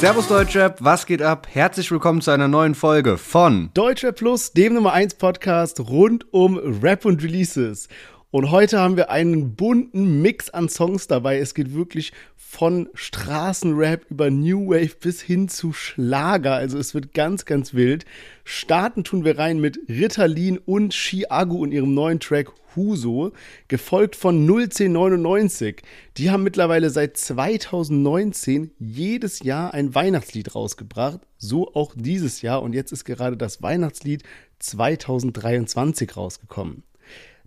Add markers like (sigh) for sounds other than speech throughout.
Servus Deutschrap, was geht ab? Herzlich willkommen zu einer neuen Folge von Deutschrap Plus, dem Nummer 1 Podcast rund um Rap und Releases. Und heute haben wir einen bunten Mix an Songs dabei. Es geht wirklich von Straßenrap über New Wave bis hin zu Schlager. Also es wird ganz, ganz wild. Starten tun wir rein mit Ritalin und Chiago und ihrem neuen Track Huso, gefolgt von 01099. Die haben mittlerweile seit 2019 jedes Jahr ein Weihnachtslied rausgebracht. So auch dieses Jahr. Und jetzt ist gerade das Weihnachtslied 2023 rausgekommen.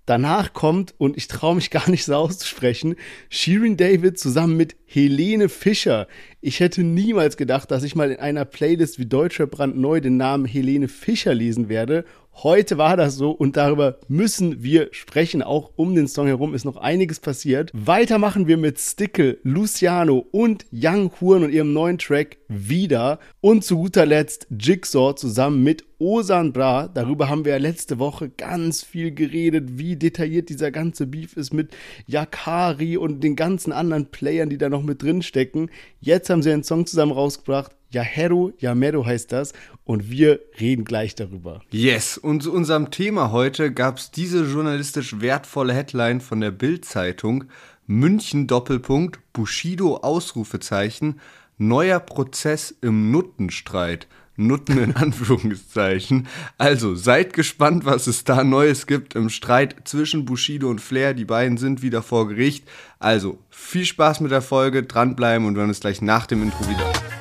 Danach kommt, und ich traue mich (laughs) gar nicht so auszusprechen, Shirin David zusammen mit Helene Fischer. Ich hätte niemals gedacht, dass ich mal in einer Playlist wie Deutscher brandneu den Namen Helene Fischer lesen werde. Heute war das so und darüber müssen wir sprechen. Auch um den Song herum ist noch einiges passiert. Weiter machen wir mit Stickle, Luciano und Young Huren und ihrem neuen Track Wieder. Und zu guter Letzt Jigsaw zusammen mit Osan Bra. Darüber haben wir ja letzte Woche ganz viel geredet, wie detailliert dieser ganze Beef ist mit Yakari und den ganzen anderen Playern, die da noch mit drin stecken. Jetzt haben sie einen Song zusammen rausgebracht. Yaheru, Yameru heißt das. Und wir reden gleich darüber. Yes, und zu unserem Thema heute gab es diese journalistisch wertvolle Headline von der Bild-Zeitung. München Doppelpunkt, Bushido Ausrufezeichen, neuer Prozess im Nuttenstreit. Nutten in (laughs) Anführungszeichen. Also seid gespannt, was es da Neues gibt im Streit zwischen Bushido und Flair. Die beiden sind wieder vor Gericht. Also viel Spaß mit der Folge, dranbleiben und wir hören uns gleich nach dem Intro wieder.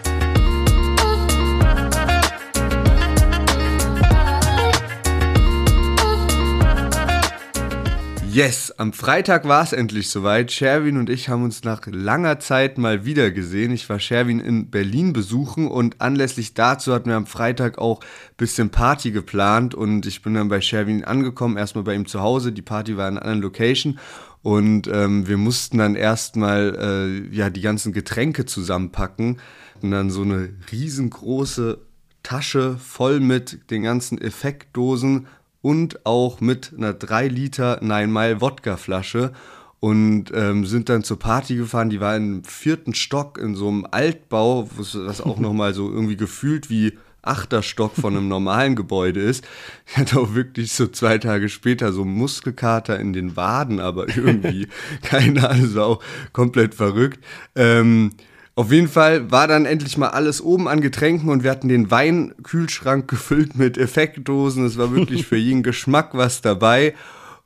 Yes, am Freitag war es endlich soweit. Sherwin und ich haben uns nach langer Zeit mal wieder gesehen. Ich war Sherwin in Berlin besuchen und anlässlich dazu hatten wir am Freitag auch ein bisschen Party geplant und ich bin dann bei Sherwin angekommen, erstmal bei ihm zu Hause. Die Party war in einer anderen Location und ähm, wir mussten dann erstmal äh, ja die ganzen Getränke zusammenpacken und dann so eine riesengroße Tasche voll mit den ganzen Effektdosen und auch mit einer 3 Liter Nine Mile Wodka Flasche und ähm, sind dann zur Party gefahren. Die war im vierten Stock in so einem Altbau, was auch nochmal so irgendwie gefühlt wie achter Stock von einem normalen Gebäude ist. Ich hatte auch wirklich so zwei Tage später so Muskelkater in den Waden, aber irgendwie, (laughs) keine Ahnung, so auch komplett verrückt. Ähm, auf jeden Fall war dann endlich mal alles oben an Getränken und wir hatten den Weinkühlschrank gefüllt mit Effektdosen. Es war wirklich für jeden (laughs) Geschmack was dabei.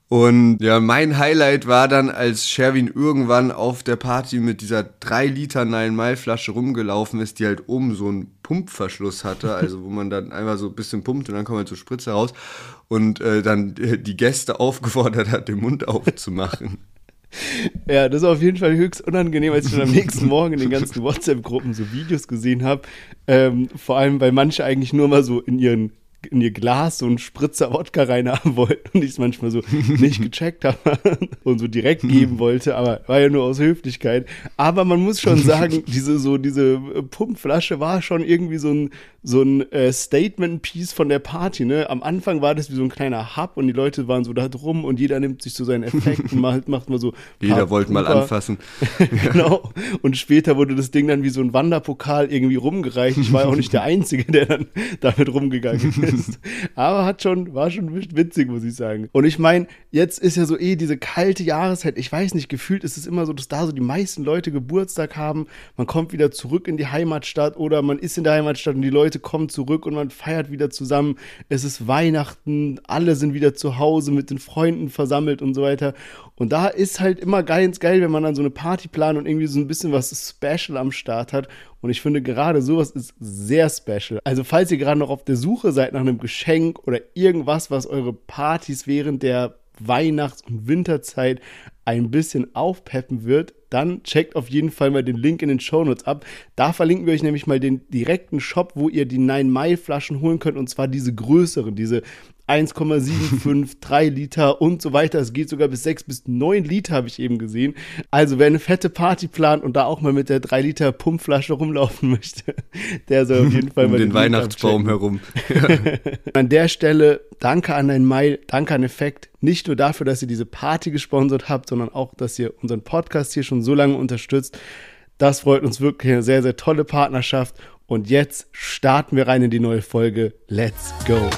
Und ja, mein Highlight war dann, als Sherwin irgendwann auf der Party mit dieser 3 Liter Nine Mile Flasche rumgelaufen ist, die halt oben so einen Pumpverschluss hatte, also wo man dann einmal so ein bisschen pumpt und dann kommt halt so Spritze raus und äh, dann die Gäste (laughs) aufgefordert hat, den Mund aufzumachen. (laughs) Ja, das ist auf jeden Fall höchst unangenehm, als ich dann am nächsten Morgen in den ganzen WhatsApp-Gruppen so Videos gesehen habe. Ähm, vor allem, weil manche eigentlich nur mal so in ihren in ihr Glas so einen Spritzer Wodka reinhaben wollten und ich es manchmal so (laughs) nicht gecheckt habe (laughs) und so direkt geben wollte, aber war ja nur aus Höflichkeit. Aber man muss schon sagen, diese so diese Pumpflasche war schon irgendwie so ein so ein äh, Statement-Piece von der Party, ne? Am Anfang war das wie so ein kleiner Hub und die Leute waren so da drum und jeder nimmt sich so seinen Effekt und macht, (laughs) macht mal so. Jeder wollte mal anfassen. (laughs) genau. Und später wurde das Ding dann wie so ein Wanderpokal irgendwie rumgereicht. Ich war ja auch nicht der Einzige, der dann damit rumgegangen ist. Aber hat schon, war schon witzig, muss ich sagen. Und ich meine, jetzt ist ja so eh diese kalte Jahreszeit. Ich weiß nicht, gefühlt ist es immer so, dass da so die meisten Leute Geburtstag haben. Man kommt wieder zurück in die Heimatstadt oder man ist in der Heimatstadt und die Leute Leute kommen zurück und man feiert wieder zusammen. Es ist Weihnachten, alle sind wieder zu Hause mit den Freunden versammelt und so weiter. Und da ist halt immer ganz geil, wenn man dann so eine Party plant und irgendwie so ein bisschen was Special am Start hat. Und ich finde gerade sowas ist sehr special. Also falls ihr gerade noch auf der Suche seid nach einem Geschenk oder irgendwas, was eure Partys während der Weihnachts- und Winterzeit ein bisschen aufpeppen wird, dann checkt auf jeden Fall mal den Link in den Shownotes ab. Da verlinken wir euch nämlich mal den direkten Shop, wo ihr die 9 Mai Flaschen holen könnt und zwar diese größeren, diese 1,75, 3 Liter und so weiter. Es geht sogar bis 6 bis 9 Liter, habe ich eben gesehen. Also wer eine fette Party plant und da auch mal mit der 3 Liter Pumpflasche rumlaufen (laughs) möchte, der soll auf jeden Fall um mal den, den Weihnachtsbaum herum. (laughs) an der Stelle danke an ein Mail, danke an Effekt. Nicht nur dafür, dass ihr diese Party gesponsert habt, sondern auch, dass ihr unseren Podcast hier schon so lange unterstützt. Das freut uns wirklich eine sehr, sehr tolle Partnerschaft. Und jetzt starten wir rein in die neue Folge. Let's go!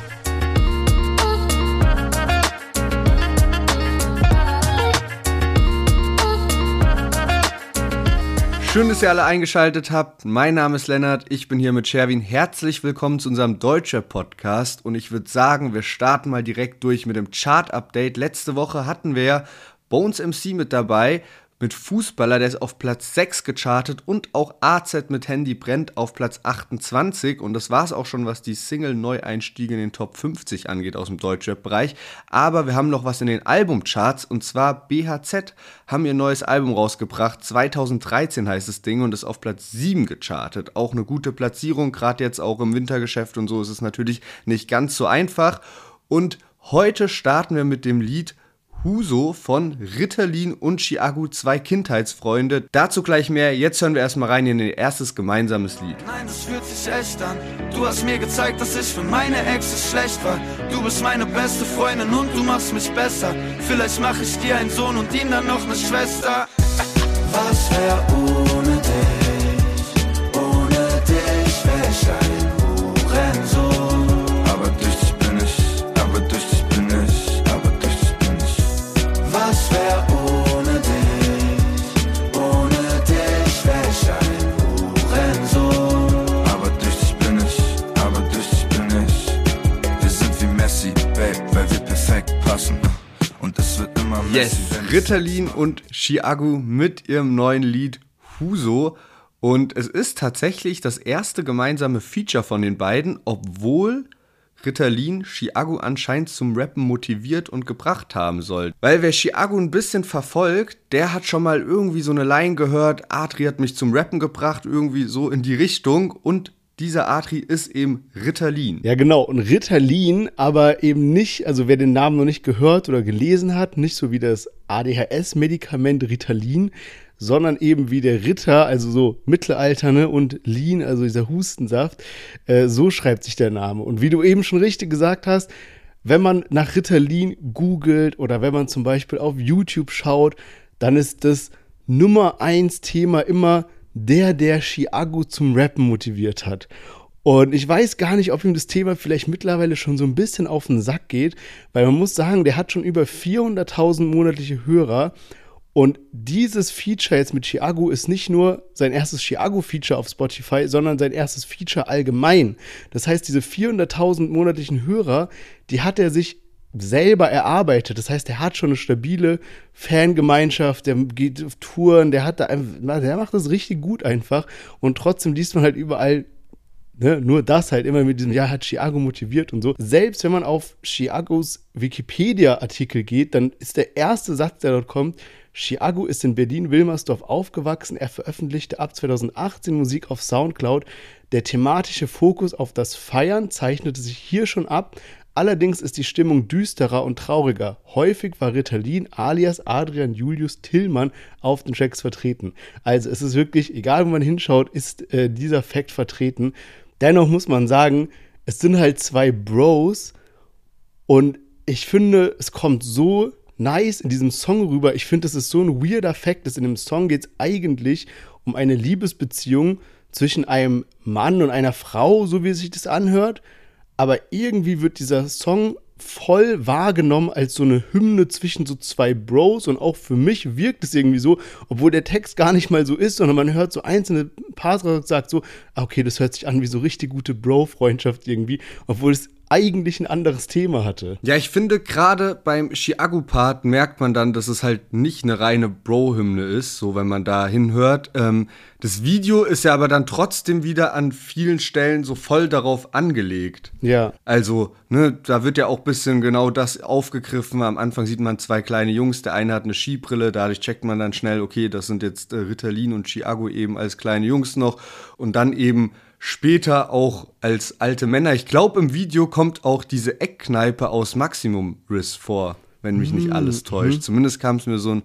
Schön, dass ihr alle eingeschaltet habt. Mein Name ist Lennart, ich bin hier mit Sherwin. Herzlich willkommen zu unserem Deutscher Podcast und ich würde sagen, wir starten mal direkt durch mit dem Chart-Update. Letzte Woche hatten wir Bones MC mit dabei mit Fußballer, der ist auf Platz 6 gechartet und auch AZ mit Handy brennt auf Platz 28 und das war es auch schon, was die Single-Neueinstiege in den Top 50 angeht aus dem Deutschrap-Bereich. Aber wir haben noch was in den Albumcharts und zwar BHZ haben ihr neues Album rausgebracht, 2013 heißt das Ding und ist auf Platz 7 gechartet. Auch eine gute Platzierung, gerade jetzt auch im Wintergeschäft und so ist es natürlich nicht ganz so einfach. Und heute starten wir mit dem Lied Huso von Ritterlin und Chiagu, zwei Kindheitsfreunde. Dazu gleich mehr. Jetzt hören wir erstmal rein in ihr erstes gemeinsames Lied. Nein, das fühlt sich echt an. Du hast mir gezeigt, dass ich für meine Ex schlecht war. Du bist meine beste Freundin und du machst mich besser. Vielleicht mache ich dir einen Sohn und ihm dann noch eine Schwester. Was wär Was wär ohne dich? Ohne dich wär ich ein Hurensohn. Aber durch dich bin ich, aber durch dich bin ich. Wir sind wie Messi, Babe, weil wir perfekt passen. Und es wird immer Messi, Yes, Ritterlin und Chiagu mit ihrem neuen Lied Huso. Und es ist tatsächlich das erste gemeinsame Feature von den beiden, obwohl Ritterlin Chiagu anscheinend zum Rappen motiviert und gebracht haben soll. Weil wer Chiagu ein bisschen verfolgt, der hat schon mal irgendwie so eine Line gehört, Adri hat mich zum Rappen gebracht, irgendwie so in die Richtung. Und dieser Adri ist eben Ritterlin. Ja, genau. Und Ritalin, aber eben nicht, also wer den Namen noch nicht gehört oder gelesen hat, nicht so wie das ADHS-Medikament Ritalin, sondern eben wie der Ritter, also so Mittelalterne und Lean, also dieser Hustensaft, äh, so schreibt sich der Name. Und wie du eben schon richtig gesagt hast, wenn man nach Ritalin googelt oder wenn man zum Beispiel auf YouTube schaut, dann ist das Nummer eins Thema immer der, der Chiago zum Rappen motiviert hat. Und ich weiß gar nicht, ob ihm das Thema vielleicht mittlerweile schon so ein bisschen auf den Sack geht, weil man muss sagen, der hat schon über 400.000 monatliche Hörer. Und dieses Feature jetzt mit Chiago ist nicht nur sein erstes Chiago-Feature auf Spotify, sondern sein erstes Feature allgemein. Das heißt, diese 400.000 monatlichen Hörer, die hat er sich selber erarbeitet. Das heißt, er hat schon eine stabile Fangemeinschaft, der geht auf Touren, der hat da einfach, der macht das richtig gut einfach. Und trotzdem liest man halt überall Ne, nur das halt immer mit diesem, ja, hat Chiago motiviert und so. Selbst wenn man auf Chiagos Wikipedia-Artikel geht, dann ist der erste Satz, der dort kommt, Chiago ist in Berlin-Wilmersdorf aufgewachsen. Er veröffentlichte ab 2018 Musik auf Soundcloud. Der thematische Fokus auf das Feiern zeichnete sich hier schon ab. Allerdings ist die Stimmung düsterer und trauriger. Häufig war Ritalin alias Adrian Julius Tillmann auf den Tracks vertreten. Also es ist wirklich, egal wo man hinschaut, ist äh, dieser Fakt vertreten. Dennoch muss man sagen, es sind halt zwei Bros und ich finde, es kommt so nice in diesem Song rüber. Ich finde, das ist so ein weirder Fakt, dass in dem Song geht es eigentlich um eine Liebesbeziehung zwischen einem Mann und einer Frau, so wie sich das anhört. Aber irgendwie wird dieser Song voll wahrgenommen als so eine Hymne zwischen so zwei Bros und auch für mich wirkt es irgendwie so, obwohl der Text gar nicht mal so ist, sondern man hört so einzelne und sagt so, ah, okay, das hört sich an wie so richtig gute Bro-Freundschaft irgendwie, obwohl es eigentlich ein anderes Thema hatte. Ja, ich finde gerade beim Chiago-Part merkt man dann, dass es halt nicht eine reine Bro-Hymne ist, so wenn man da hinhört. Ähm, das Video ist ja aber dann trotzdem wieder an vielen Stellen so voll darauf angelegt. Ja. Also, ne, da wird ja auch ein bisschen genau das aufgegriffen. Am Anfang sieht man zwei kleine Jungs, der eine hat eine Skibrille, dadurch checkt man dann schnell, okay, das sind jetzt äh, Ritalin und Chiago eben als kleine Jungs noch. Und dann eben später auch als alte Männer. Ich glaube, im Video kommt auch diese Eckkneipe aus Maximum Riss vor, wenn mich nicht alles täuscht. Zumindest kam es mir so ein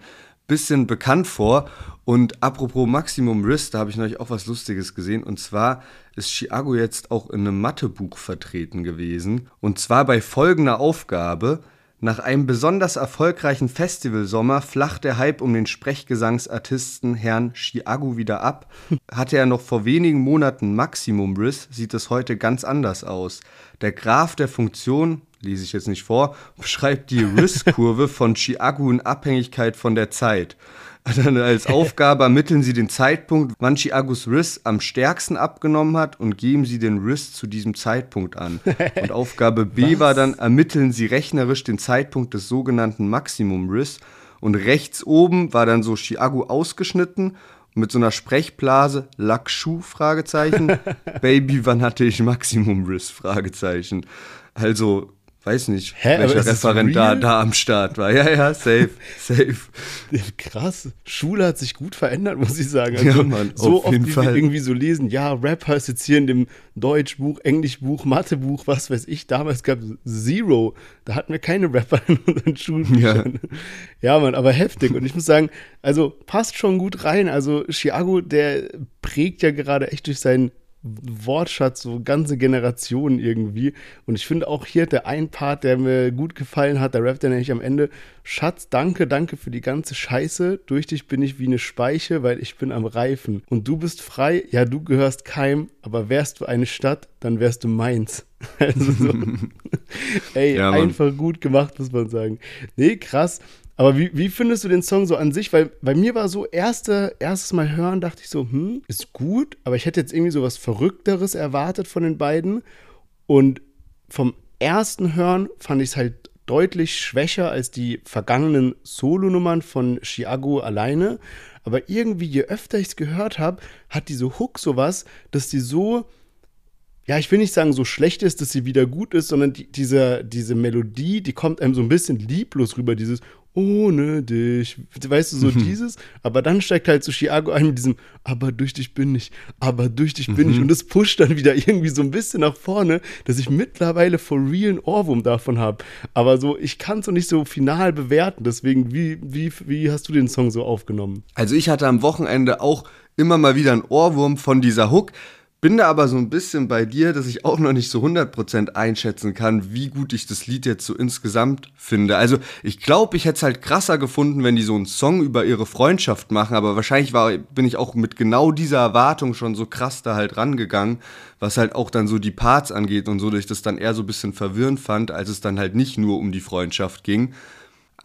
bisschen bekannt vor. Und apropos Maximum Riss, da habe ich neulich auch was Lustiges gesehen. Und zwar ist Chiago jetzt auch in einem Mathebuch vertreten gewesen. Und zwar bei folgender Aufgabe, Nach einem besonders erfolgreichen Festivalsommer flacht der Hype um den Sprechgesangsartisten Herrn Chiagu wieder ab. (laughs) Hatte er noch vor wenigen Monaten Maximum Riss, sieht es heute ganz anders aus. Der Graph der Funktion, lese ich jetzt nicht vor, (laughs) beschreibt die Riss-Kurve von Chiagu in Abhängigkeit von der Zeit. Dann als (laughs) Aufgabe ermitteln Sie den Zeitpunkt, wann Chiagus Riss am stärksten abgenommen hat und geben Sie den Riss zu diesem Zeitpunkt an. Und (laughs) Aufgabe B war dann, ermitteln Sie rechnerisch den Zeitpunkt des sogenannten Maximum Riss. Und rechts oben war dann so Chiago ausgeschnitten mit so einer Sprechblase, Lackschuh, Fragezeichen. (laughs) Baby, wann hatte ich Maximum Riss, Fragezeichen. Also weiß nicht, Hä, welcher ist Referent da, da am Start war. Ja, ja, safe, safe. (laughs) Krass. Schule hat sich gut verändert, muss ich sagen. Ja, Also, Mann, so auf oft, jeden wie wir irgendwie so lesen, ja, Rap heißt jetzt hier in dem Deutschbuch, Englischbuch, Mathebuch, was weiß ich, damals gab es Zero. Da hatten wir keine Rapper in unseren Schulbüchern. Ja. Mann, aber heftig. Und ich muss sagen, also passt schon gut rein. Also Chiago, der prägt ja gerade echt durch seinen Wortschatz, so ganze Generationen irgendwie. Und ich finde auch hier der ein Part, der mir gut gefallen hat, der rappt ja nämlich am Ende, Schatz, danke, danke für die ganze Scheiße. Durch dich bin ich wie eine Speiche, weil ich bin am Reifen. Und du bist frei, ja, du gehörst keinem, aber wärst du eine Stadt, dann wärst du meins. (laughs) Also so, (laughs) ey, Ja, einfach gut gemacht, muss man sagen. Nee, krass. Aber wie, wie findest du den Song so an sich? Weil bei mir war so, erste, erstes Mal hören, dachte ich so, hm, ist gut, aber ich hätte jetzt irgendwie so was Verrückteres erwartet von den beiden. Und vom ersten Hören fand ich es halt deutlich schwächer als die vergangenen Solonummern von Chiago alleine. Aber irgendwie, je öfter ich es gehört habe, hat diese Hook sowas, dass die so ja, ich will nicht sagen, so schlecht ist, dass sie wieder gut ist, sondern die, diese, diese Melodie, die kommt einem so ein bisschen lieblos rüber, dieses ohne dich, weißt du, so dieses, aber dann steigt halt so Chiago ein mit diesem, aber durch dich bin ich, aber durch dich bin ich. Und das pusht dann wieder irgendwie so ein bisschen nach vorne, dass ich mittlerweile for real einen Ohrwurm davon habe, aber so, ich kann es noch nicht so final bewerten, deswegen, wie, wie, wie hast du den Song so aufgenommen? Also ich hatte am Wochenende auch immer mal wieder einen Ohrwurm von dieser Hook. Bin da aber so ein bisschen bei dir, dass ich auch noch nicht so 100% einschätzen kann, wie gut ich das Lied jetzt so insgesamt finde. Also ich glaube, ich hätte es halt krasser gefunden, wenn die so einen Song über ihre Freundschaft machen, aber wahrscheinlich war, bin ich auch mit genau dieser Erwartung schon so krass da halt rangegangen, was halt auch dann so die Parts angeht und so, dass ich das dann eher so ein bisschen verwirrend fand, als es dann halt nicht nur um die Freundschaft ging.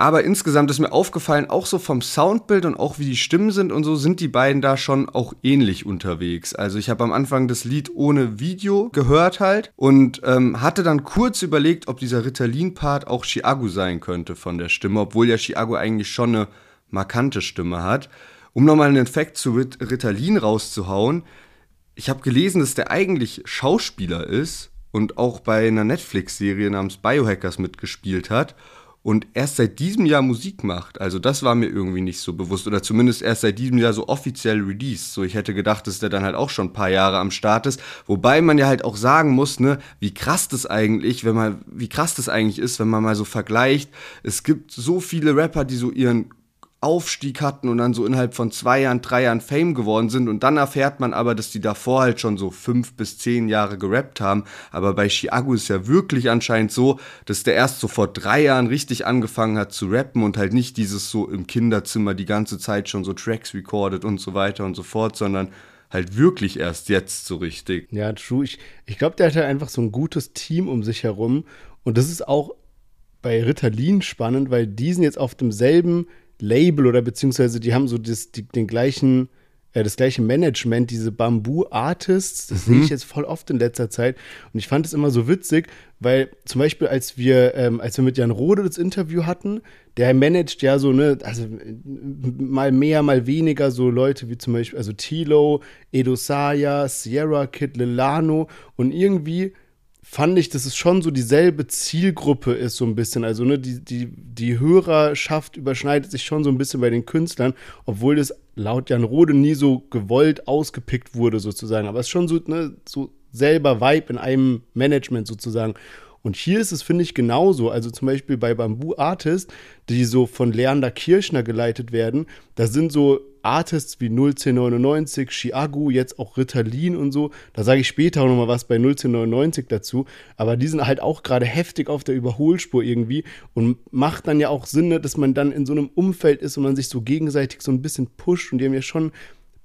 Aber insgesamt ist mir aufgefallen, auch so vom Soundbild und auch wie die Stimmen sind und so, sind die beiden da schon auch ähnlich unterwegs. Also ich habe am Anfang das Lied ohne Video gehört halt und ähm, hatte dann kurz überlegt, ob dieser Ritalin-Part auch Chiago sein könnte von der Stimme, obwohl ja Chiago eigentlich schon eine markante Stimme hat. Um nochmal einen Effekt zu Rit Ritalin rauszuhauen, ich habe gelesen, dass der eigentlich Schauspieler ist und auch bei einer Netflix-Serie namens Biohackers mitgespielt hat und erst seit diesem Jahr Musik macht. Also das war mir irgendwie nicht so bewusst oder zumindest erst seit diesem Jahr so offiziell released. So ich hätte gedacht, dass der dann halt auch schon ein paar Jahre am Start ist, wobei man ja halt auch sagen muss, ne, wie krass das eigentlich, wenn man wie krass das eigentlich ist, wenn man mal so vergleicht. Es gibt so viele Rapper, die so ihren Aufstieg hatten und dann so innerhalb von zwei Jahren, drei Jahren Fame geworden sind und dann erfährt man aber, dass die davor halt schon so fünf bis zehn Jahre gerappt haben. Aber bei Chiago ist ja wirklich anscheinend so, dass der erst so vor drei Jahren richtig angefangen hat zu rappen und halt nicht dieses so im Kinderzimmer die ganze Zeit schon so Tracks recorded und so weiter und so fort, sondern halt wirklich erst jetzt so richtig. Ja, true. Ich, ich glaube, der hat ja einfach so ein gutes Team um sich herum. Und das ist auch bei Ritalin spannend, weil die sind jetzt auf demselben Label oder beziehungsweise die haben so das, die, den gleichen, äh, das gleiche Management, diese Bamboo Artists. Das sehe ich jetzt voll oft in letzter Zeit. Und ich fand es immer so witzig, weil zum Beispiel, als wir, ähm, als wir mit Jan Rode das Interview hatten, der managt ja so, ne, also äh, mal mehr, mal weniger so Leute wie zum Beispiel, also Tilo, Edo Saya, Sierra Kid, Lilano und irgendwie fand ich, dass es schon so dieselbe Zielgruppe ist, so ein bisschen. Also, ne, die, die, die Hörerschaft überschneidet sich schon so ein bisschen bei den Künstlern, obwohl das laut Jan Rode nie so gewollt ausgepickt wurde, sozusagen. Aber es ist schon so, ne, so selber Vibe in einem Management sozusagen. Und hier ist es, finde ich, genauso. Also zum Beispiel bei Bamboo Artist, die so von Leander Kirchner geleitet werden, da sind so Artists wie 01099, Chiagu, jetzt auch Ritalin und so. Da sage ich später auch nochmal was bei 01099 dazu. Aber die sind halt auch gerade heftig auf der Überholspur irgendwie und macht dann ja auch Sinn, ne, dass man dann in so einem Umfeld ist und man sich so gegenseitig so ein bisschen pusht und die haben ja schon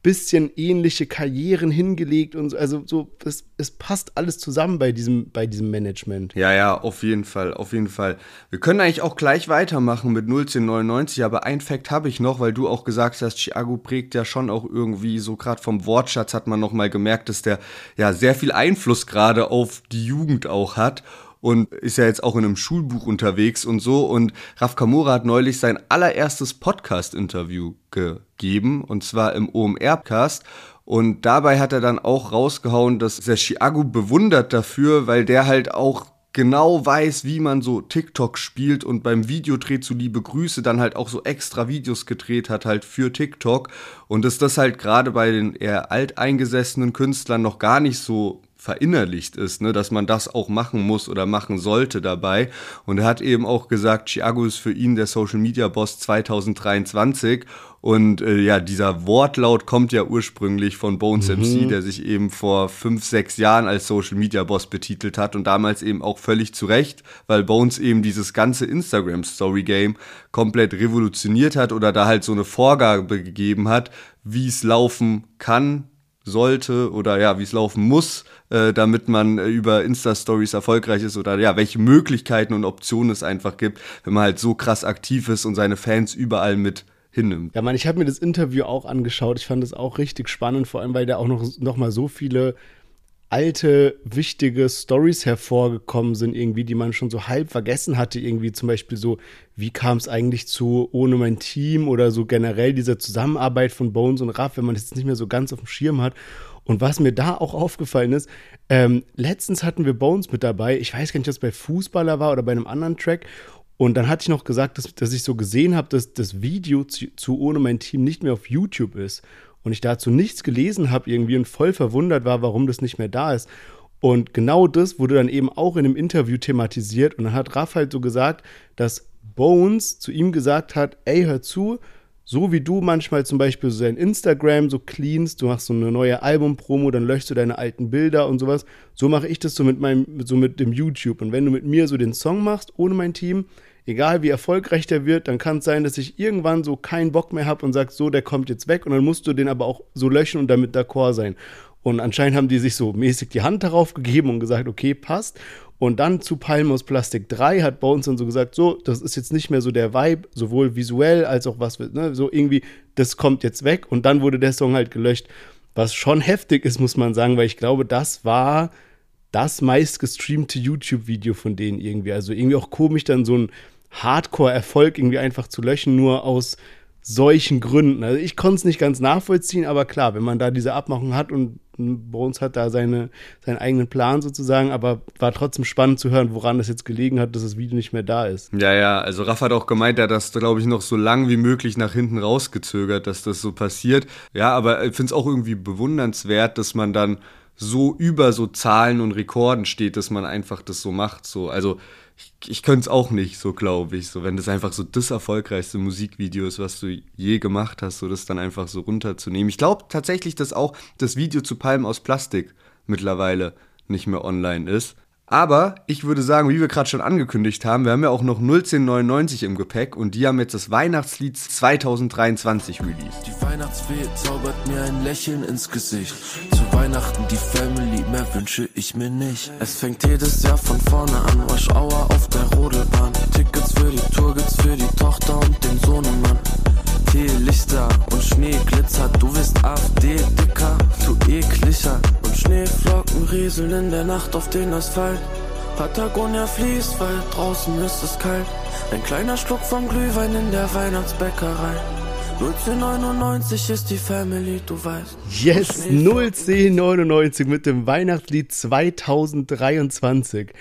bisschen ähnliche Karrieren hingelegt und so. Also so, es, es passt alles zusammen bei diesem, bei diesem Management. Ja, ja, auf jeden Fall, auf jeden Fall. Wir können eigentlich auch gleich weitermachen mit 01099, aber ein Fakt habe ich noch, weil du auch gesagt hast, Thiago prägt ja schon auch irgendwie so gerade vom Wortschatz hat man noch mal gemerkt, dass der ja sehr viel Einfluss gerade auf die Jugend auch hat und ist ja jetzt auch in einem Schulbuch unterwegs und so. Und Raf Kamura hat neulich sein allererstes Podcast-Interview gegeben, und zwar im OMR-Cast. Und dabei hat er dann auch rausgehauen, dass der Chiago bewundert dafür, weil der halt auch genau weiß, wie man so TikTok spielt und beim Videodreh zu Liebe Grüße dann halt auch so extra Videos gedreht hat halt für TikTok und dass das halt gerade bei den eher alteingesessenen Künstlern noch gar nicht so verinnerlicht ist, ne, dass man das auch machen muss oder machen sollte dabei. Und er hat eben auch gesagt, Thiago ist für ihn der Social Media Boss 2023. Und äh, ja, dieser Wortlaut kommt ja ursprünglich von Bones mhm. MC, der sich eben vor fünf, sechs Jahren als Social Media Boss betitelt hat und damals eben auch völlig zu Recht, weil Bones eben dieses ganze Instagram Story Game komplett revolutioniert hat oder da halt so eine Vorgabe gegeben hat, wie es laufen kann, sollte oder ja, wie es laufen muss, äh, damit man äh, über Insta-Stories erfolgreich ist oder ja, welche Möglichkeiten und Optionen es einfach gibt, wenn man halt so krass aktiv ist und seine Fans überall mit hinnimmt. Ja, man, ich habe mir das Interview auch angeschaut. Ich fand es auch richtig spannend, vor allem weil da auch noch, noch mal so viele alte, wichtige Stories hervorgekommen sind, irgendwie, die man schon so halb vergessen hatte, irgendwie zum Beispiel so, wie kam es eigentlich zu ohne mein Team oder so generell dieser Zusammenarbeit von Bones und Raff, wenn man das jetzt nicht mehr so ganz auf dem Schirm hat. Und was mir da auch aufgefallen ist, ähm, letztens hatten wir Bones mit dabei, ich weiß gar nicht, ob es bei Fußballer war oder bei einem anderen Track. Und dann hatte ich noch gesagt, dass, dass ich so gesehen habe, dass das Video zu, zu Ohne mein Team nicht mehr auf YouTube ist und ich dazu nichts gelesen habe irgendwie und voll verwundert war, warum das nicht mehr da ist. Und genau das wurde dann eben auch in einem Interview thematisiert und dann hat Raff halt so gesagt, dass Bones zu ihm gesagt hat, ey, hör zu, so wie du manchmal zum Beispiel so dein Instagram so cleanst, du machst so eine neue Album-Promo, dann löschst du deine alten Bilder und sowas. So mache ich das so mit meinem, so mit dem YouTube. Und wenn du mit mir so den Song machst, ohne mein Team, egal wie erfolgreich der wird, dann kann es sein, dass ich irgendwann so keinen Bock mehr habe und sag, so, der kommt jetzt weg und dann musst du den aber auch so löschen und damit d'accord sein. Und anscheinend haben die sich so mäßig die Hand darauf gegeben und gesagt, okay, passt. Und dann zu Palm aus Plastik 3 hat Bones dann so gesagt, so, das ist jetzt nicht mehr so der Vibe, sowohl visuell als auch was, ne, so irgendwie, das kommt jetzt weg. Und dann wurde der Song halt gelöscht. Was schon heftig ist, muss man sagen, weil ich glaube, das war das meist gestreamte YouTube-Video von denen irgendwie. Also irgendwie auch komisch, dann so ein Hardcore-Erfolg irgendwie einfach zu löschen, nur aus solchen Gründen. Also ich konnte es nicht ganz nachvollziehen, aber klar, wenn man da diese Abmachung hat und Bones hat da seine, seinen eigenen Plan sozusagen, aber war trotzdem spannend zu hören, woran das jetzt gelegen hat, dass das Video nicht mehr da ist. Ja, ja, also Raff hat auch gemeint, er hat das, glaube ich, noch so lang wie möglich nach hinten rausgezögert, dass das so passiert. Ja, aber ich finde es auch irgendwie bewundernswert, dass man dann so über so Zahlen und Rekorden steht, dass man einfach das so macht. So, also ich, ich könnte es auch nicht, so glaube ich. So, wenn das einfach so das erfolgreichste Musikvideo ist, was du je gemacht hast, so das dann einfach so runterzunehmen. Ich glaube tatsächlich, dass auch das Video zu Palmen aus Plastik mittlerweile nicht mehr online ist. Aber ich würde sagen, wie wir gerade schon angekündigt haben, wir haben ja auch noch 01099 im Gepäck und die haben jetzt das Weihnachtslied 2023 released. Die Weihnachtsfee zaubert mir ein Lächeln ins Gesicht. Zu Weihnachten die Family, mehr wünsche ich mir nicht. Es fängt jedes Jahr von vorne an, Rush Hour auf der Rodelbahn. Tickets für die Tour gibt's für die Tochter und den Sohnemann. Teelichter und Schnee glitzert, du bist AfD dicker, du ekliger. Und Schneeflocken rieseln in der Nacht auf den Asphalt. Patagonia fließt, weil draußen ist es kalt. Ein kleiner Schluck vom Glühwein in der Weihnachtsbäckerei. 01099 ist die Family, du weißt. Yes, 01099 mit dem Weihnachtslied 2023.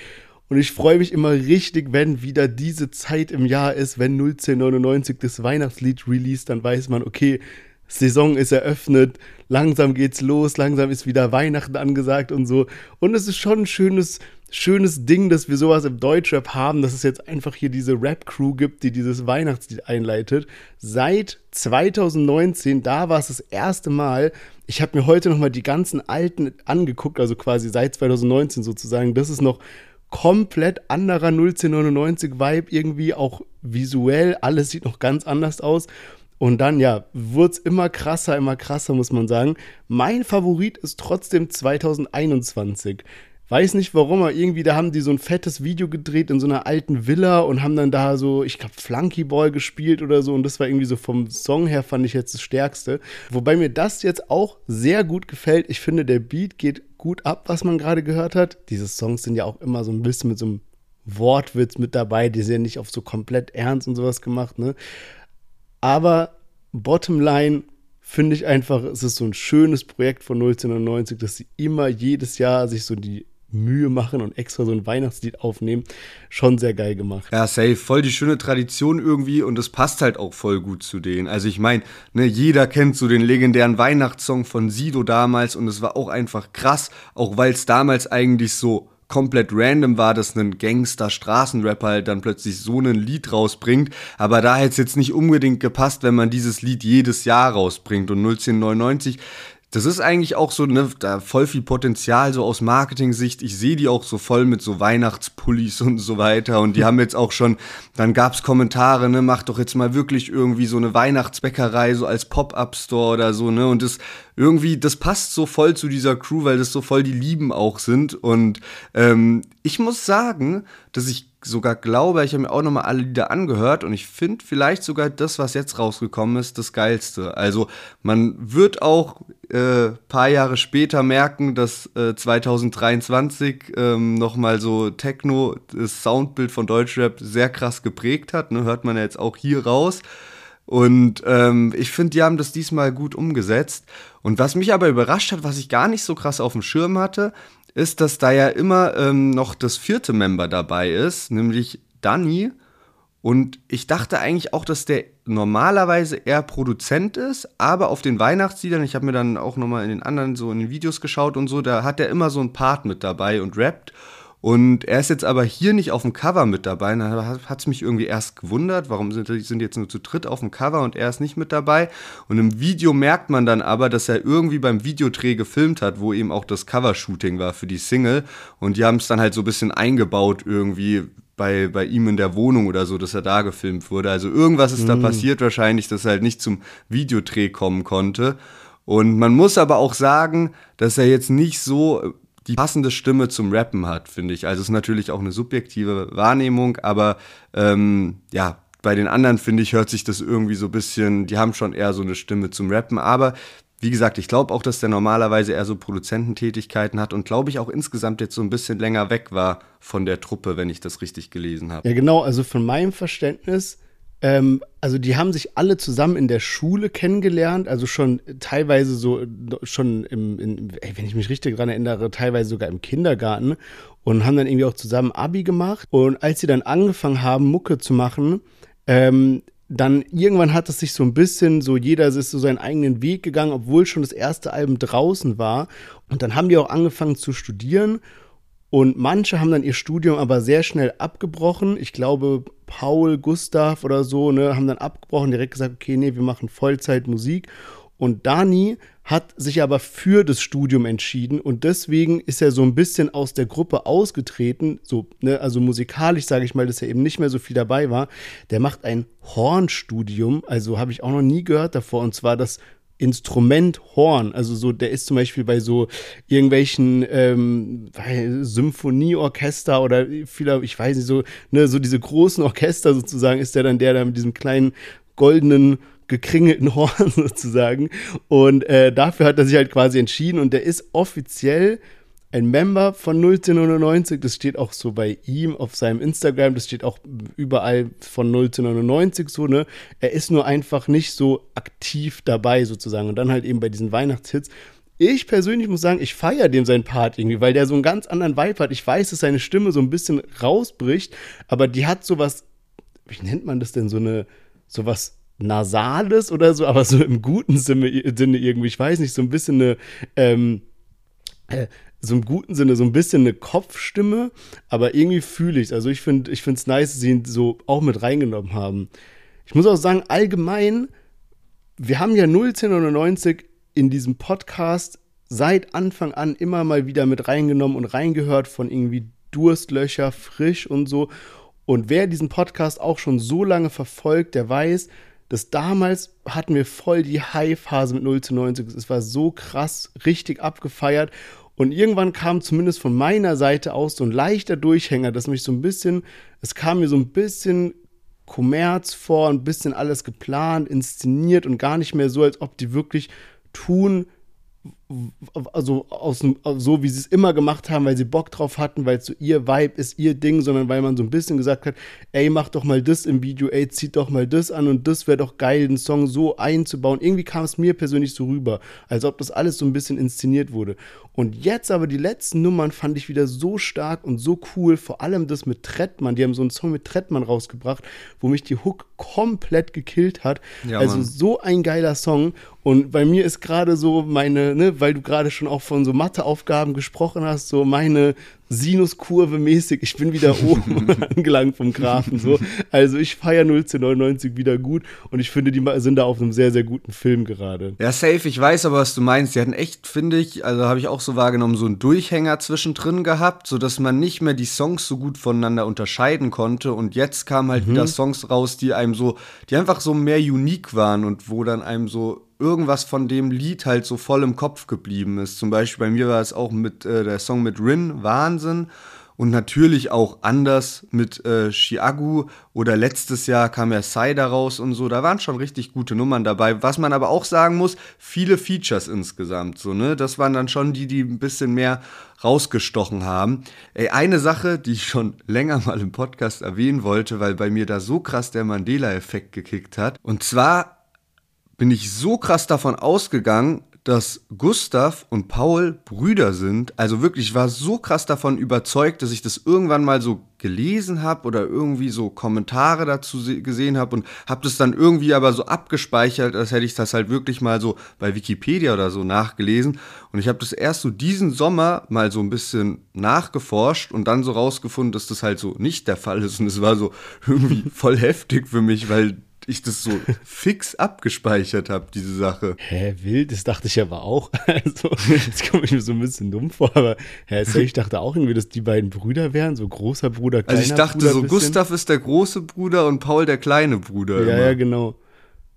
Und ich freue mich immer richtig, wenn wieder diese Zeit im Jahr ist, wenn 01099 das Weihnachtslied release, dann weiß man, okay, Saison ist eröffnet, langsam geht's los, langsam ist wieder Weihnachten angesagt und so. Und es ist schon ein schönes, schönes Ding, dass wir sowas im Deutschrap haben, dass es jetzt einfach hier diese Rap-Crew gibt, die dieses Weihnachtslied einleitet. Seit 2019, da war es das erste Mal. Ich habe mir heute nochmal die ganzen alten angeguckt, also quasi seit 2019 sozusagen. Das ist noch komplett anderer 01099-Vibe irgendwie, auch visuell. Alles sieht noch ganz anders aus. Und dann, ja, wurde es immer krasser, immer krasser, muss man sagen. Mein Favorit ist trotzdem 2021. Weiß nicht warum, aber irgendwie, da haben die so ein fettes Video gedreht in so einer alten Villa und haben dann da so, ich glaube, Flunky Ball gespielt oder so. Und das war irgendwie so vom Song her, fand ich jetzt das Stärkste. Wobei mir das jetzt auch sehr gut gefällt. Ich finde, der Beat geht gut ab, was man gerade gehört hat. Diese Songs sind ja auch immer so ein bisschen mit so einem Wortwitz mit dabei. Die sind ja nicht auf so komplett ernst und sowas gemacht, ne? Aber Bottomline finde ich einfach, es ist so ein schönes Projekt von 1990, dass sie immer jedes Jahr sich so die Mühe machen und extra so ein Weihnachtslied aufnehmen. Schon sehr geil gemacht. Ja, safe. Voll die schöne Tradition irgendwie und es passt halt auch voll gut zu denen. Also ich meine, ne, jeder kennt so den legendären Weihnachtssong von Sido damals und es war auch einfach krass, auch weil es damals eigentlich so komplett random war, dass ein Gangster-Straßenrapper halt dann plötzlich so ein Lied rausbringt. Aber da hätte es jetzt nicht unbedingt gepasst, wenn man dieses Lied jedes Jahr rausbringt. Und 01099 das ist eigentlich auch so, ne, da voll viel Potenzial, so aus Marketing-Sicht. Ich sehe die auch so voll mit so Weihnachtspullis und so weiter. Und die (laughs) haben jetzt auch schon, dann gab's Kommentare, ne, mach doch jetzt mal wirklich irgendwie so eine Weihnachtsbäckerei, so als Pop-Up-Store oder so, ne. Und das irgendwie, das passt so voll zu dieser Crew, weil das so voll die Lieben auch sind. Und ähm, ich muss sagen, dass ich sogar glaube, ich habe mir auch nochmal alle Lieder angehört und ich finde vielleicht sogar das, was jetzt rausgekommen ist, das Geilste. Also man wird auch äh, paar Jahre später merken, dass äh, 2023 ähm, nochmal so Techno das Soundbild von Deutschrap sehr krass geprägt hat. Ne? Hört man ja jetzt auch hier raus. Und ähm, ich finde, die haben das diesmal gut umgesetzt. Und was mich aber überrascht hat, was ich gar nicht so krass auf dem Schirm hatte, ist, dass da ja immer ähm, noch das vierte Member dabei ist, nämlich Danny. Und ich dachte eigentlich auch, dass der normalerweise eher Produzent ist, aber auf den Weihnachtsliedern, ich habe mir dann auch nochmal in den anderen so in den Videos geschaut und so, da hat er immer so einen Part mit dabei und rappt. Und er ist jetzt aber hier nicht auf dem Cover mit dabei. Da hat es mich irgendwie erst gewundert, warum sind, sind jetzt nur zu dritt auf dem Cover und er ist nicht mit dabei. Und im Video merkt man dann aber, dass er irgendwie beim Videodreh gefilmt hat, wo eben auch das Covershooting war für die Single. Und die haben es dann halt so ein bisschen eingebaut irgendwie bei, bei ihm in der Wohnung oder so, dass er da gefilmt wurde. Also irgendwas ist mm. da mhm. passiert wahrscheinlich, dass er halt nicht zum Videodreh kommen konnte. Und man muss aber auch sagen, dass er jetzt nicht so die passende Stimme zum Rappen hat, finde ich. Also es ist natürlich auch eine subjektive Wahrnehmung, aber ähm, ja, bei den anderen, finde ich, hört sich das irgendwie so ein bisschen, die haben schon eher so eine Stimme zum Rappen, aber wie gesagt, ich glaube auch, dass der normalerweise eher so Produzententätigkeiten hat und glaube ich auch insgesamt jetzt so ein bisschen länger weg war von der Truppe, wenn ich das richtig gelesen habe. Ja, genau, also von meinem Verständnis ähm, also die haben sich alle zusammen in der Schule kennengelernt, also schon teilweise so, schon im, in, wenn ich mich richtig daran erinnere, teilweise sogar im Kindergarten und haben dann irgendwie auch zusammen Abi gemacht. Und als sie dann angefangen haben, Mucke zu machen, ähm, dann irgendwann hat es sich so ein bisschen so, jeder ist so seinen eigenen Weg gegangen, obwohl schon das erste Album draußen war. Und dann haben die auch angefangen zu studieren und manche haben dann ihr Studium aber sehr schnell abgebrochen. Ich glaube, Paul, Gustav oder so, ne, haben dann abgebrochen, direkt gesagt, okay, nee, wir machen Vollzeit Musik. Und Dani hat sich aber für das Studium entschieden und deswegen ist er so ein bisschen aus der Gruppe ausgetreten, so, ne, also musikalisch sage ich mal, dass er eben nicht mehr so viel dabei war. Der macht ein Hornstudium, also habe ich auch noch nie gehört davor, und zwar das Instrument Horn. Also so, der ist zum Beispiel bei so irgendwelchen ähm, Symphonieorchester oder vieler, ich weiß nicht, so, ne, so diese großen Orchester sozusagen, ist der dann der da mit diesem kleinen goldenen gekringelten (laughs) Horn sozusagen. Und äh, dafür hat er sich halt quasi entschieden und der ist offiziell ein Member von 1999, das steht auch so bei ihm auf seinem Instagram, das steht auch überall von 1999 so, ne? Er ist nur einfach nicht so aktiv dabei sozusagen und dann halt eben bei diesen Weihnachtshits. Ich persönlich muss sagen, ich feiere dem seinen Part irgendwie, weil der so einen ganz anderen Vibe hat. Ich weiß, dass seine Stimme so ein bisschen rausbricht, aber die hat sowas, wie nennt man das denn, so eine, sowas Nasales oder so, aber so im guten Sinne, irgendwie, ich weiß nicht, so ein bisschen eine, ähm, äh, so im guten Sinne so ein bisschen eine Kopfstimme, aber irgendwie fühle ich es. Also ich finde ich es nice, dass sie ihn so auch mit reingenommen haben. Ich muss auch sagen, allgemein, wir haben ja 01099 in diesem Podcast seit Anfang an immer mal wieder mit reingenommen und reingehört von irgendwie Durstlöcher, frisch und so. Und wer diesen Podcast auch schon so lange verfolgt, der weiß, dass damals hatten wir voll die High-Phase mit 0 zu 90. Es war so krass, richtig abgefeiert. Und irgendwann kam zumindest von meiner Seite aus so ein leichter Durchhänger, dass mich so ein bisschen, es kam mir so ein bisschen Kommerz vor, ein bisschen alles geplant, inszeniert und gar nicht mehr so, als ob die wirklich tun, also aus, so wie sie es immer gemacht haben, weil sie Bock drauf hatten, weil es so ihr Vibe ist, ihr Ding, sondern weil man so ein bisschen gesagt hat, ey, mach doch mal das im Video, ey, zieht doch mal das an und das wäre doch geil, den Song so einzubauen. Irgendwie kam es mir persönlich so rüber, als ob das alles so ein bisschen inszeniert wurde. Und jetzt aber die letzten Nummern fand ich wieder so stark und so cool, vor allem das mit Trettmann, die haben so einen Song mit Trettmann rausgebracht, wo mich die Hook komplett gekillt hat. Ja, also so ein geiler Song und bei mir ist gerade so meine, ne, weil du gerade schon auch von so Matheaufgaben gesprochen hast, so meine Sinuskurve mäßig. Ich bin wieder (laughs) oben (laughs) angelangt vom Grafen. So. Also ich feiere 01099 wieder gut und ich finde, die sind da auf einem sehr, sehr guten Film gerade. Ja, safe, ich weiß aber, was du meinst. Die hatten echt, finde ich, also habe ich auch so wahrgenommen, so einen Durchhänger zwischendrin gehabt, sodass man nicht mehr die Songs so gut voneinander unterscheiden konnte. Und jetzt kamen halt mhm. wieder Songs raus, die einem so, die einfach so mehr unique waren und wo dann einem so irgendwas von dem Lied halt so voll im Kopf geblieben ist. Zum Beispiel bei mir war es auch mit äh, der Song mit Rin, Wahnsinn. Und natürlich auch anders mit äh, Chiagu oder letztes Jahr kam ja Cider raus und so. Da waren schon richtig gute Nummern dabei. Was man aber auch sagen muss, viele Features insgesamt. So, ne? Das waren dann schon die, die ein bisschen mehr rausgestochen haben. Ey, eine Sache, die ich schon (laughs) länger mal im Podcast erwähnen wollte, weil bei mir da so krass der Mandela-Effekt gekickt hat. Und zwar bin ich so krass davon ausgegangen, dass Gustav und Paul Brüder sind. Also wirklich, ich war so krass davon überzeugt, dass ich das irgendwann mal so gelesen habe oder irgendwie so Kommentare dazu gesehen habe und habe das dann irgendwie aber so abgespeichert, als hätte ich das halt wirklich mal so bei Wikipedia oder so nachgelesen. Und ich habe das erst so diesen Sommer mal so ein bisschen nachgeforscht und dann so rausgefunden, dass das halt so nicht der Fall ist. Und es war so (laughs) irgendwie voll heftig für mich, weil ich das so fix abgespeichert habe, diese Sache. Hä, wild, das dachte ich aber auch. (laughs) Also, jetzt komme ich mir so ein bisschen dumm vor, aber hä, ich dachte auch irgendwie, dass die beiden Brüder wären, so großer Bruder, kleiner Bruder. Also ich dachte Bruder so, Gustav ist der große Bruder und Paul der kleine Bruder. Ja, immer. ja, genau.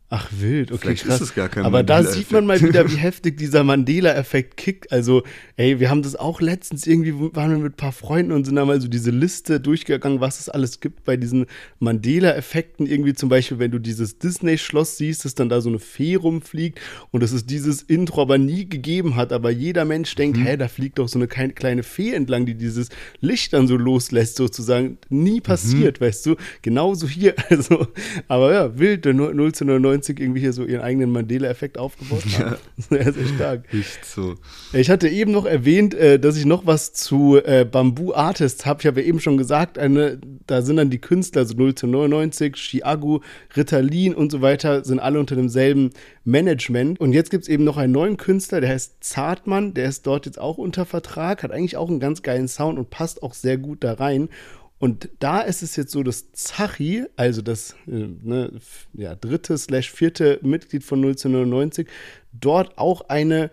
Ach wild, okay, Vielleicht krass. Ist es gar kein Aber da sieht man mal wieder, wie heftig dieser Mandela-Effekt kickt. Also, ey, wir haben das auch letztens irgendwie, waren wir mit ein paar Freunden und sind da mal so diese Liste durchgegangen, was es alles gibt bei diesen Mandela-Effekten. Irgendwie zum Beispiel, wenn du dieses Disney-Schloss siehst, dass dann da so eine Fee rumfliegt und dass es dieses Intro aber nie gegeben hat. Aber jeder Mensch denkt, mhm. hä, da fliegt doch so eine kleine Fee entlang, die dieses Licht dann so loslässt, sozusagen. Nie passiert, mhm. weißt du? Genauso hier. (laughs) Also, aber ja, wild, der 0 zu 99 90 irgendwie hier so ihren eigenen Mandela-Effekt aufgebaut (laughs) haben. Ja. (laughs) Sehr, sehr stark. Nicht so. Ich hatte eben noch erwähnt, äh, dass ich noch was zu äh, Bamboo Artists habe. Ich habe ja eben schon gesagt, eine, da sind dann die Künstler, also 099, Chiagu, Ritalin und so weiter, sind alle unter demselben Management. Und jetzt gibt es eben noch einen neuen Künstler, der heißt Zartmann, der ist dort jetzt auch unter Vertrag, hat eigentlich auch einen ganz geilen Sound und passt auch sehr gut da rein. Und da ist es jetzt so, dass Zachi, also das äh, ne, ja, dritte slash vierte Mitglied von 1999, dort auch eine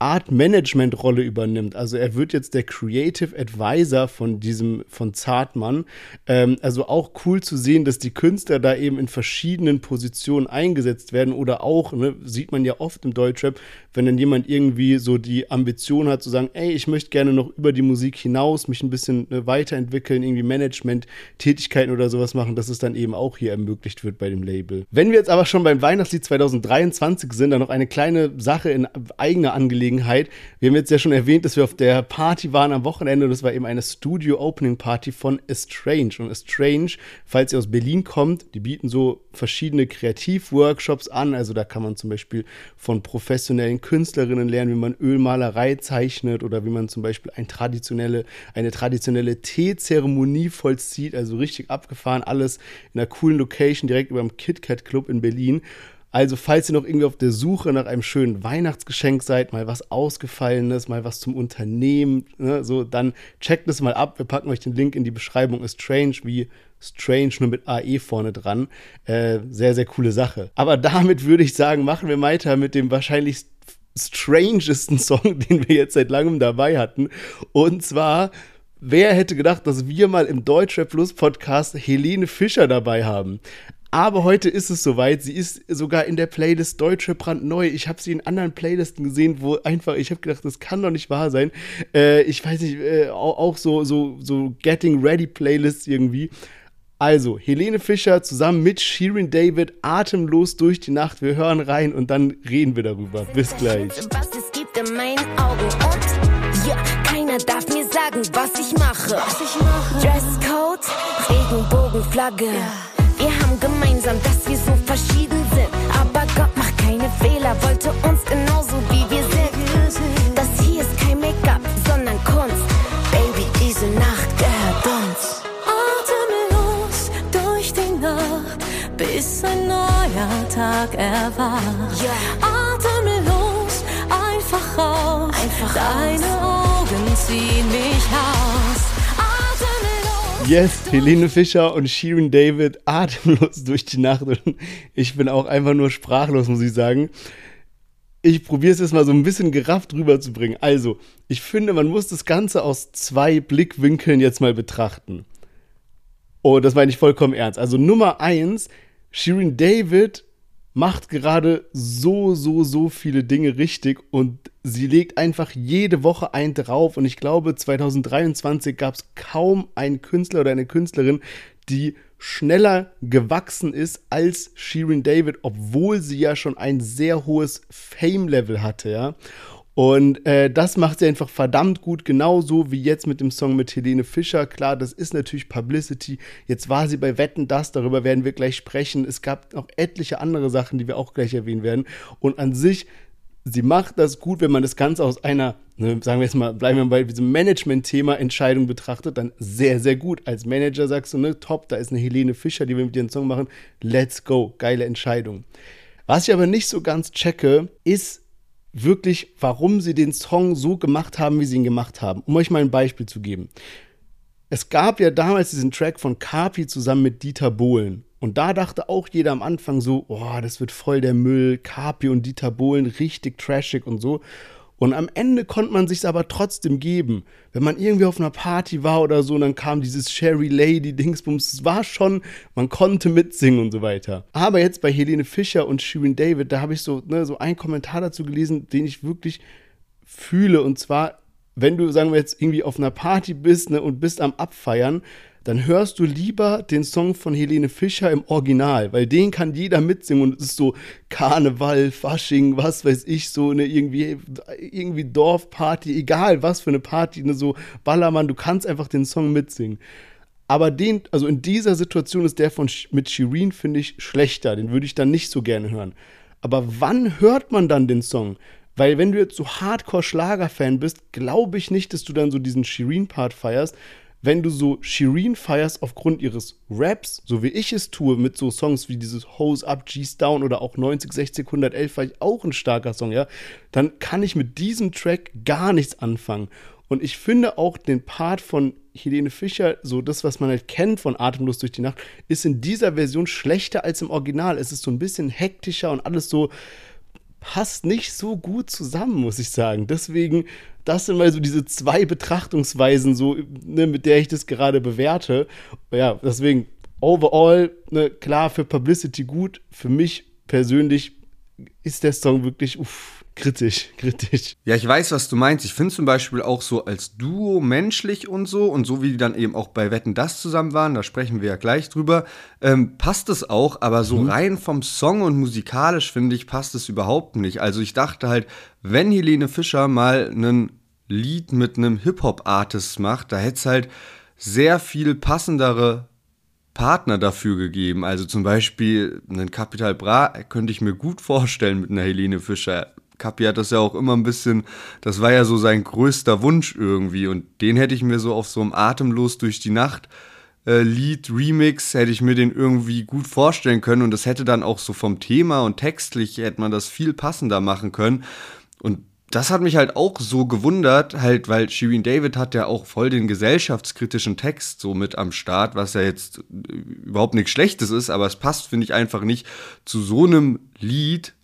Art Management-Rolle übernimmt. Also er wird jetzt der Creative Advisor von diesem, von Zartmann. Ähm, also auch cool zu sehen, dass die Künstler da eben in verschiedenen Positionen eingesetzt werden oder auch, ne, sieht man ja oft im Deutschrap, wenn dann jemand irgendwie so die Ambition hat zu sagen, ey, ich möchte gerne noch über die Musik hinaus mich ein bisschen ne, weiterentwickeln, irgendwie Management-Tätigkeiten oder sowas machen, dass es dann eben auch hier ermöglicht wird bei dem Label. Wenn wir jetzt aber schon beim Weihnachtslied 2023 sind, dann noch eine kleine Sache in eigener Angelegenheit Gelegenheit. Wir haben jetzt ja schon erwähnt, dass wir auf der Party waren am Wochenende. Das war eben eine Studio-Opening-Party von Estrange. Und Estrange, falls ihr aus Berlin kommt, die bieten so verschiedene Kreativworkshops an. Also da kann man zum Beispiel von professionellen Künstlerinnen lernen, wie man Ölmalerei zeichnet oder wie man zum Beispiel ein traditionelle, eine traditionelle Teezeremonie vollzieht. Also richtig abgefahren, alles in einer coolen Location direkt über dem KitKat Club in Berlin. Also, falls ihr noch irgendwie auf der Suche nach einem schönen Weihnachtsgeschenk seid, mal was Ausgefallenes, mal was zum Unternehmen, ne, so, dann checkt es mal ab. Wir packen euch den Link in die Beschreibung. Ist Strange wie Strange nur mit AE vorne dran. Äh, sehr, sehr coole Sache. Aber damit würde ich sagen, machen wir weiter mit dem wahrscheinlich strangesten Song, (laughs) den wir jetzt seit langem dabei hatten. Und zwar Wer hätte gedacht, dass wir mal im Deutschrap Plus Podcast Helene Fischer dabei haben? Aber heute ist es soweit. Sie ist sogar in der Playlist Deutsche brandneu. Ich habe sie in anderen Playlisten gesehen, wo einfach, ich habe gedacht, das kann doch nicht wahr sein. Äh, ich weiß nicht, äh, auch, so, so, so Getting Ready Playlists irgendwie. Also, Helene Fischer zusammen mit Shirin David, atemlos durch die Nacht. Wir hören rein und dann reden wir darüber. Bis gleich. Was es gibt in meinen Augen und ja, keiner darf mir sagen, was ich mache. Was ich mache. Dresscode, Regenbogenflagge. Ja. Wir haben gemeinsam, dass wir so verschieden sind. Aber Gott macht keine Fehler, wollte uns genauso wie wir sind. Das hier ist kein Make-up, sondern Kunst. Baby, diese Nacht gehört uns. Atemlos durch die Nacht, bis ein neuer Tag erwacht. Atemlos, einfach raus. Einfach Deine raus. Augen ziehen mich aus. Yes, Helene Fischer und Shirin David atemlos durch die Nacht. Und ich bin auch einfach nur sprachlos, muss ich sagen. Ich probiere es jetzt mal so ein bisschen gerafft rüberzubringen. Also, ich finde, man muss das Ganze aus zwei Blickwinkeln jetzt mal betrachten. Oh, das meine ich vollkommen ernst. Also Nummer eins, Shirin David macht gerade so, so, so viele Dinge richtig und sie legt einfach jede Woche ein drauf. Und ich glaube, 2023 gab es kaum einen Künstler oder eine Künstlerin, die schneller gewachsen ist als Shirin David, obwohl sie ja schon ein sehr hohes Fame-Level hatte, ja. Und äh, das macht sie einfach verdammt gut, genauso wie jetzt mit dem Song mit Helene Fischer. Klar, das ist natürlich Publicity. Jetzt war sie bei Wetten das, darüber werden wir gleich sprechen. Es gab noch etliche andere Sachen, die wir auch gleich erwähnen werden. Und an sich, sie macht das gut, wenn man das Ganze aus einer, ne, sagen wir jetzt mal, bleiben wir bei diesem Management-Thema Entscheidung betrachtet, dann sehr, sehr gut. Als Manager sagst du, ne, top, da ist eine Helene Fischer, die wir mit ihren Song machen. Let's go, geile Entscheidung. Was ich aber nicht so ganz checke, ist, wirklich, warum sie den Song so gemacht haben, wie sie ihn gemacht haben. Um euch mal ein Beispiel zu geben. Es gab ja damals diesen Track von Kapi zusammen mit Dieter Bohlen. Und da dachte auch jeder am Anfang so, oh, das wird voll der Müll, Kapi und Dieter Bohlen, richtig trashig und so. Und am Ende konnte man sich aber trotzdem geben. Wenn man irgendwie auf einer Party war oder so, dann kam dieses Sherry Lady Dingsbums. Es war schon, man konnte mitsingen und so weiter. Aber jetzt bei Helene Fischer und Shirin David, da habe ich so, ne, so einen Kommentar dazu gelesen, den ich wirklich fühle. Und zwar, wenn du, sagen wir jetzt, irgendwie auf einer Party bist ne, und bist am Abfeiern, dann hörst du lieber den Song von Helene Fischer im Original, weil den kann jeder mitsingen und es ist so Karneval, Fasching, was weiß ich, so eine irgendwie, irgendwie Dorfparty, egal was für eine Party, ne, so Ballermann, du kannst einfach den Song mitsingen. Aber den, also in dieser Situation ist der von mit Shirin, finde ich, schlechter. Den würde ich dann nicht so gerne hören. Aber wann hört man dann den Song? Weil wenn du jetzt so Hardcore-Schlager-Fan bist, glaube ich nicht, dass du dann so diesen Shirin-Part feierst, wenn du so Shireen feierst aufgrund ihres Raps, so wie ich es tue, mit so Songs wie dieses Hose Up, G's Down oder auch 90, 60, 111, war ich auch ein starker Song, ja, dann kann ich mit diesem Track gar nichts anfangen. Und ich finde auch den Part von Helene Fischer, so das, was man halt kennt von Atemlos durch die Nacht, ist in dieser Version schlechter als im Original. Es ist so ein bisschen hektischer und alles so, passt nicht so gut zusammen, muss ich sagen. Deswegen, das sind mal so diese zwei Betrachtungsweisen, so, ne, mit der ich das gerade bewerte. Ja, deswegen, overall, ne, klar, für Publicity gut. Für mich persönlich ist der Song wirklich, uff, kritisch, kritisch. Ja, ich weiß, was du meinst. Ich finde zum Beispiel auch so als Duo menschlich und so und so wie die dann eben auch bei Wetten das zusammen waren, da sprechen wir ja gleich drüber, ähm, passt es auch, aber so mhm. rein vom Song und musikalisch finde ich, passt es überhaupt nicht. Also ich dachte halt, wenn Helene Fischer mal ein Lied mit einem Hip-Hop-Artist macht, da hätte es halt sehr viel passendere Partner dafür gegeben. Also zum Beispiel einen Capital Bra könnte ich mir gut vorstellen mit einer Helene Fischer. Kapi hat das ja auch immer ein bisschen, das war ja so sein größter Wunsch irgendwie und den hätte ich mir so auf so einem Atemlos durch die Nacht äh, Lied, Remix, hätte ich mir den irgendwie gut vorstellen können und das hätte dann auch so vom Thema und textlich hätte man das viel passender machen können. Und das hat mich halt auch so gewundert, halt, weil Shirin David hat ja auch voll den gesellschaftskritischen Text so mit am Start, was ja jetzt äh, überhaupt nichts Schlechtes ist, aber es passt, finde ich, einfach nicht zu so einem Lied,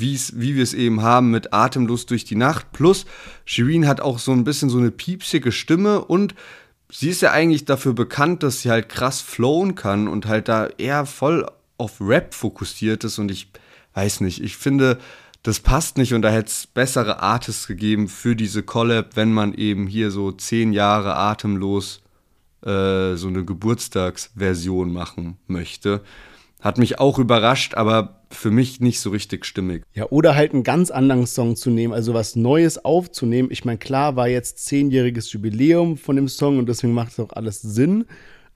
wie wir es eben haben mit Atemlos durch die Nacht. Plus, Shirin hat auch so ein bisschen so eine piepsige Stimme und sie ist ja eigentlich dafür bekannt, dass sie halt krass flowen kann und halt da eher voll auf Rap fokussiert ist und ich weiß nicht, ich finde, das passt nicht und da hätte es bessere Artists gegeben für diese Collab, wenn man eben hier so zehn Jahre atemlos äh, so eine Geburtstagsversion machen möchte. Hat mich auch überrascht, aber für mich nicht so richtig stimmig. Ja, oder halt einen ganz anderen Song zu nehmen, also was Neues aufzunehmen. Ich meine, klar war jetzt zehnjähriges Jubiläum von dem Song und deswegen macht es auch alles Sinn.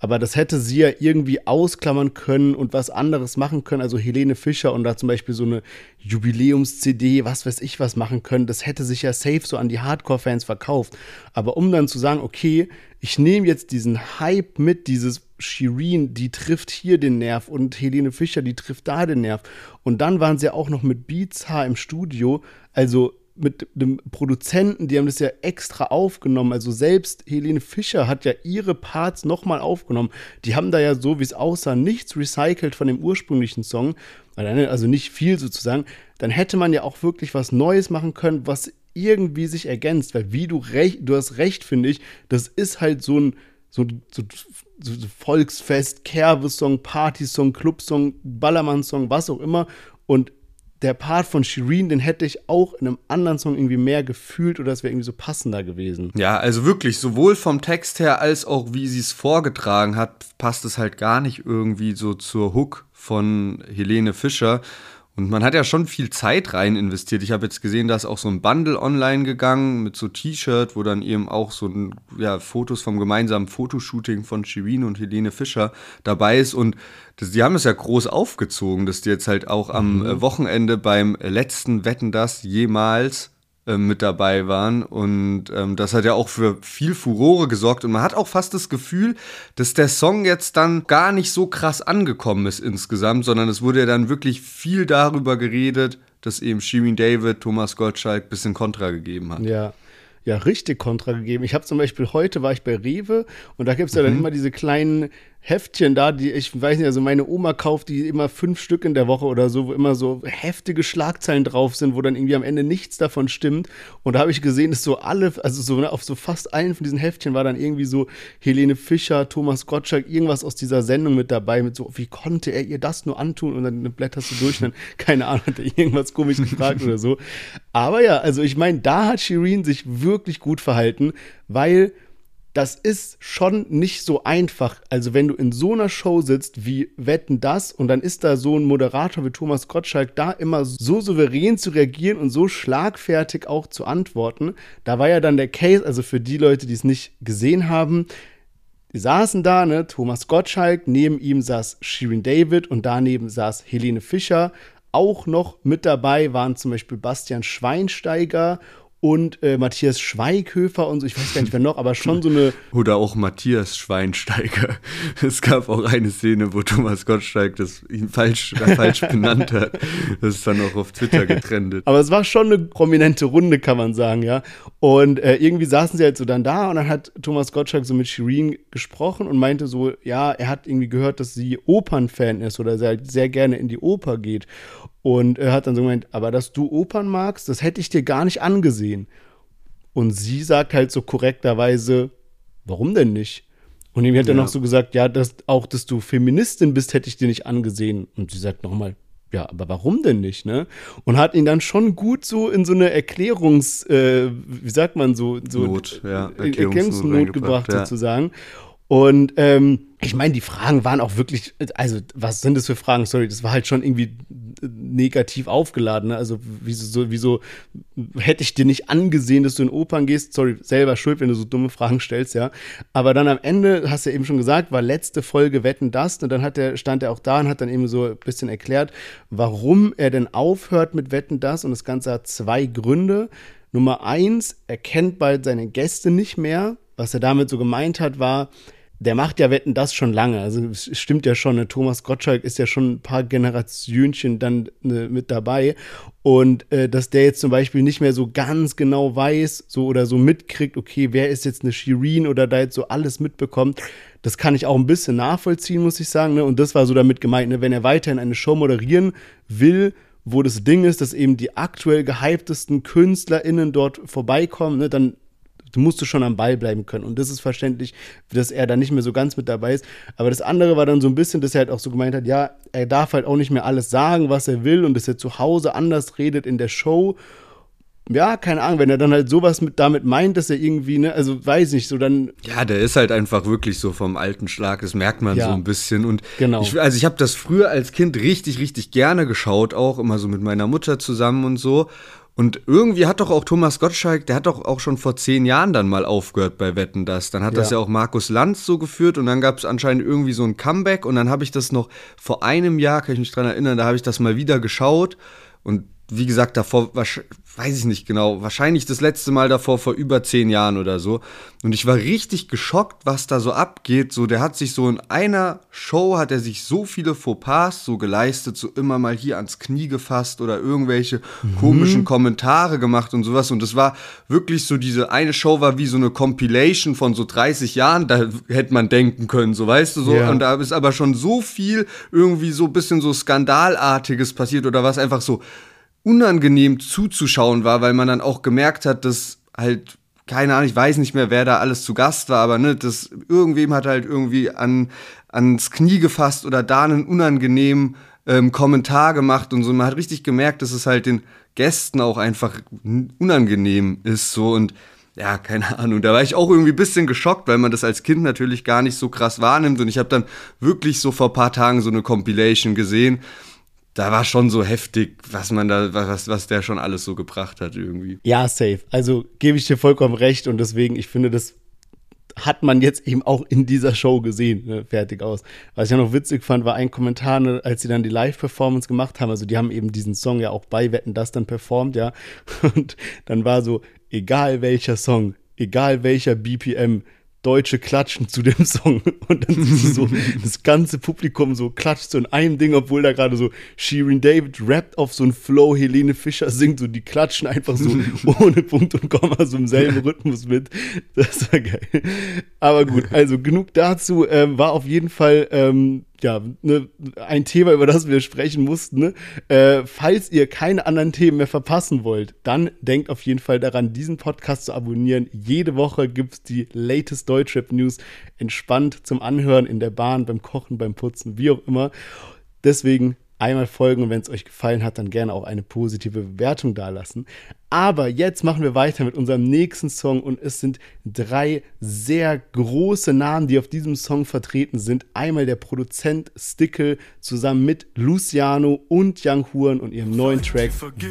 Aber das hätte sie ja irgendwie ausklammern können und was anderes machen können. Also Helene Fischer und da zum Beispiel so eine Jubiläums-CD, was weiß ich was machen können. Das hätte sich ja safe so an die Hardcore-Fans verkauft. Aber um dann zu sagen, okay, ich nehme jetzt diesen Hype mit, dieses Shireen, die trifft hier den Nerv und Helene Fischer, die trifft da den Nerv. Und dann waren sie ja auch noch mit Beats H im Studio. Also mit dem Produzenten, die haben das ja extra aufgenommen. Also selbst Helene Fischer hat ja ihre Parts nochmal aufgenommen. Die haben da ja so, wie es aussah, nichts recycelt von dem ursprünglichen Song. Also nicht viel sozusagen. Dann hätte man ja auch wirklich was Neues machen können, was irgendwie sich ergänzt. Weil wie du recht, du hast recht, finde ich, das ist halt so ein so, so, so Volksfest, Kerbesong, Partysong, Clubsong, Ballermann-Song, was auch immer. Und der Part von Shireen, den hätte ich auch in einem anderen Song irgendwie mehr gefühlt oder es wäre irgendwie so passender gewesen. Ja, also wirklich, sowohl vom Text her als auch wie sie es vorgetragen hat, passt es halt gar nicht irgendwie so zur Hook von Helene Fischer. Und man hat ja schon viel Zeit rein investiert. Ich habe jetzt gesehen, da ist auch so ein Bundle online gegangen mit so T-Shirt, wo dann eben auch so ein, ja, Fotos vom gemeinsamen Fotoshooting von Shirin und Helene Fischer dabei ist. Und das, die haben es ja groß aufgezogen, dass die jetzt halt auch am mhm. Wochenende beim letzten Wetten das jemals äh, mit dabei waren. Und ähm, das hat ja auch für viel Furore gesorgt. Und man hat auch fast das Gefühl, dass der Song jetzt dann gar nicht so krass angekommen ist insgesamt, sondern es wurde ja dann wirklich viel darüber geredet, dass eben Shirin David, Thomas Gottschalk ein bisschen Kontra gegeben hat. Ja ja richtig Kontra gegeben. Ich habe zum Beispiel heute war ich bei Rewe und da gibt es ja dann mhm. immer diese kleinen Heftchen da, die ich weiß nicht, also meine Oma kauft die immer fünf Stück in der Woche oder so, wo immer so heftige Schlagzeilen drauf sind, wo dann irgendwie am Ende nichts davon stimmt. Und da habe ich gesehen, dass so alle, also so ne, auf so fast allen von diesen Heftchen war dann irgendwie so Helene Fischer, Thomas Gottschalk, irgendwas aus dieser Sendung mit dabei, mit so, wie konnte er ihr das nur antun? Und dann blätterst du durch, und dann, (laughs) keine Ahnung, hat er irgendwas komisch gefragt oder so. Aber ja, also ich meine, da hat Shireen sich wirklich gut verhalten, weil das ist schon nicht so einfach. Also wenn du in so einer Show sitzt wie Wetten das und dann ist da so ein Moderator wie Thomas Gottschalk da immer so souverän zu reagieren und so schlagfertig auch zu antworten. Da war ja dann der Case, also für die Leute, die es nicht gesehen haben, die saßen da, ne, Thomas Gottschalk, neben ihm saß Shirin David und daneben saß Helene Fischer. Auch noch mit dabei waren zum Beispiel Bastian Schweinsteiger und äh, Matthias Schweighöfer und so, ich weiß gar nicht wer noch, aber schon so eine. (laughs) Oder auch Matthias Schweinsteiger. (laughs) Es gab auch eine Szene, wo Thomas Gottschalk das ihn falsch, falsch (laughs) benannt hat. Das ist dann auch auf Twitter getrennt. aber es war schon eine prominente Runde, kann man sagen, ja. Und äh, irgendwie saßen sie halt so dann da und dann hat Thomas Gottschalk so mit Shireen gesprochen und meinte so, ja, er hat irgendwie gehört, dass sie Opernfan ist oder sehr, sehr gerne in die Oper geht. Und er hat dann so gemeint, aber dass du Opern magst, das hätte ich dir gar nicht angesehen. Und sie sagt halt so korrekterweise, warum denn nicht? Und ihm hat ja. er noch so gesagt, ja, dass, auch, dass du Feministin bist, hätte ich dir nicht angesehen. Und sie sagt nochmal, ja, aber warum denn nicht, ne? Und hat ihn dann schon gut so in so eine Erklärungs, äh, wie sagt man so, so Not, ja, Erklärungsnot, Erklärungsnot gebracht ja. sozusagen. Und ähm, ich meine, die Fragen waren auch wirklich, also was sind das für Fragen? Sorry, das war halt schon irgendwie negativ aufgeladen. Ne? Also wieso, wieso hätte ich dir nicht angesehen, dass du in Opern gehst? Sorry, selber schuld, wenn du so dumme Fragen stellst, ja. Aber dann am Ende, hast du ja eben schon gesagt, war letzte Folge Wetten das und dann hat er, stand er auch da und hat dann eben so ein bisschen erklärt, warum er denn aufhört mit Wetten das und das Ganze hat zwei Gründe. Nummer eins, er kennt bald seine Gäste nicht mehr. Was er damit so gemeint hat, war, der macht ja Wetten das schon lange. Also es stimmt ja schon, ne? Thomas Gottschalk ist ja schon ein paar Generationchen dann ne, mit dabei. Und äh, dass der jetzt zum Beispiel nicht mehr so ganz genau weiß, so oder so mitkriegt, okay, wer ist jetzt eine Shirin oder da jetzt so alles mitbekommt, das kann ich auch ein bisschen nachvollziehen, muss ich sagen. Ne? Und das war so damit gemeint, ne? wenn er weiterhin eine Show moderieren will, wo das Ding ist, dass eben die aktuell gehyptesten KünstlerInnen dort vorbeikommen, ne, dann musst du schon am Ball bleiben können. Und das ist verständlich, dass er da nicht mehr so ganz mit dabei ist. Aber das andere war dann so ein bisschen, dass er halt auch so gemeint hat, ja, er darf halt auch nicht mehr alles sagen, was er will und dass er zu Hause anders redet in der Show. Ja, keine Ahnung, wenn er dann halt sowas mit damit meint, dass er irgendwie, ne, also weiß nicht, so dann. Ja, der ist halt einfach wirklich so vom alten Schlag, das merkt man ja, so ein bisschen. Und genau. Ich, also ich habe das früher als Kind richtig, richtig gerne geschaut, auch immer so mit meiner Mutter zusammen und so. Und irgendwie hat doch auch Thomas Gottschalk, der hat doch auch schon vor zehn Jahren dann mal aufgehört bei Wetten das. Dann hat ja. das ja auch Markus Lanz so geführt und dann gab es anscheinend irgendwie so ein Comeback und dann habe ich das noch vor einem Jahr, kann ich mich dran erinnern, da habe ich das mal wieder geschaut und wie gesagt, davor, weiß ich nicht genau, wahrscheinlich das letzte Mal davor vor über zehn Jahren oder so. Und ich war richtig geschockt, was da so abgeht. So, der hat sich so in einer Show, hat er sich so viele Fauxpas so geleistet, so immer mal hier ans Knie gefasst oder irgendwelche mhm. komischen Kommentare gemacht und sowas. Und das war wirklich so, diese eine Show war wie so eine Compilation von so 30 Jahren, da hätte man denken können, so weißt du so. Ja. Und da ist aber schon so viel irgendwie so ein bisschen so Skandalartiges passiert oder was einfach so unangenehm zuzuschauen war, weil man dann auch gemerkt hat, dass halt keine Ahnung, ich weiß nicht mehr, wer da alles zu Gast war, aber ne, das irgendwem hat halt irgendwie an ans Knie gefasst oder da einen unangenehmen ähm, Kommentar gemacht und so. Man hat richtig gemerkt, dass es halt den Gästen auch einfach unangenehm ist so und ja, keine Ahnung. Da war ich auch irgendwie ein bisschen geschockt, weil man das als Kind natürlich gar nicht so krass wahrnimmt. Und ich habe dann wirklich so vor paar Tagen so eine Compilation gesehen da war schon so heftig, was man da, was, was der schon alles so gebracht hat irgendwie. Ja, safe. Also gebe ich dir vollkommen recht und deswegen, ich finde, das hat man jetzt eben auch in dieser Show gesehen, ne, fertig aus. Was ich ja noch witzig fand, war ein Kommentar, ne, als sie dann die Live-Performance gemacht haben. Also die haben eben diesen Song ja auch bei Wetten das dann performt, ja. (laughs) Und dann war so, egal welcher Song, egal welcher BPM, Deutsche klatschen zu dem (laughs) Song. Und dann so, (laughs) das ganze Publikum so klatscht so in einem Ding, obwohl da gerade so Shirin David rappt auf so ein Flow, Helene Fischer singt so, die klatschen einfach so (laughs) ohne Punkt und Komma so im selben Rhythmus mit. Das war geil. Aber gut, also genug dazu. Ähm, war auf jeden Fall ähm, ja, ne, ein Thema, über das wir sprechen mussten. Ne? Äh, falls ihr keine anderen Themen mehr verpassen wollt, dann denkt auf jeden Fall daran, diesen Podcast zu abonnieren. Jede Woche gibt es die latest Deutschrap News entspannt zum Anhören in der Bahn, beim Kochen, beim Putzen, wie auch immer. Deswegen einmal folgen und wenn es euch gefallen hat, dann gerne auch eine positive Bewertung dalassen. Aber jetzt machen wir weiter mit unserem nächsten Song und es sind drei sehr große Namen, die auf diesem Song vertreten sind. Einmal der Produzent Stickle zusammen mit Luciano und Young Huren und ihrem neuen Track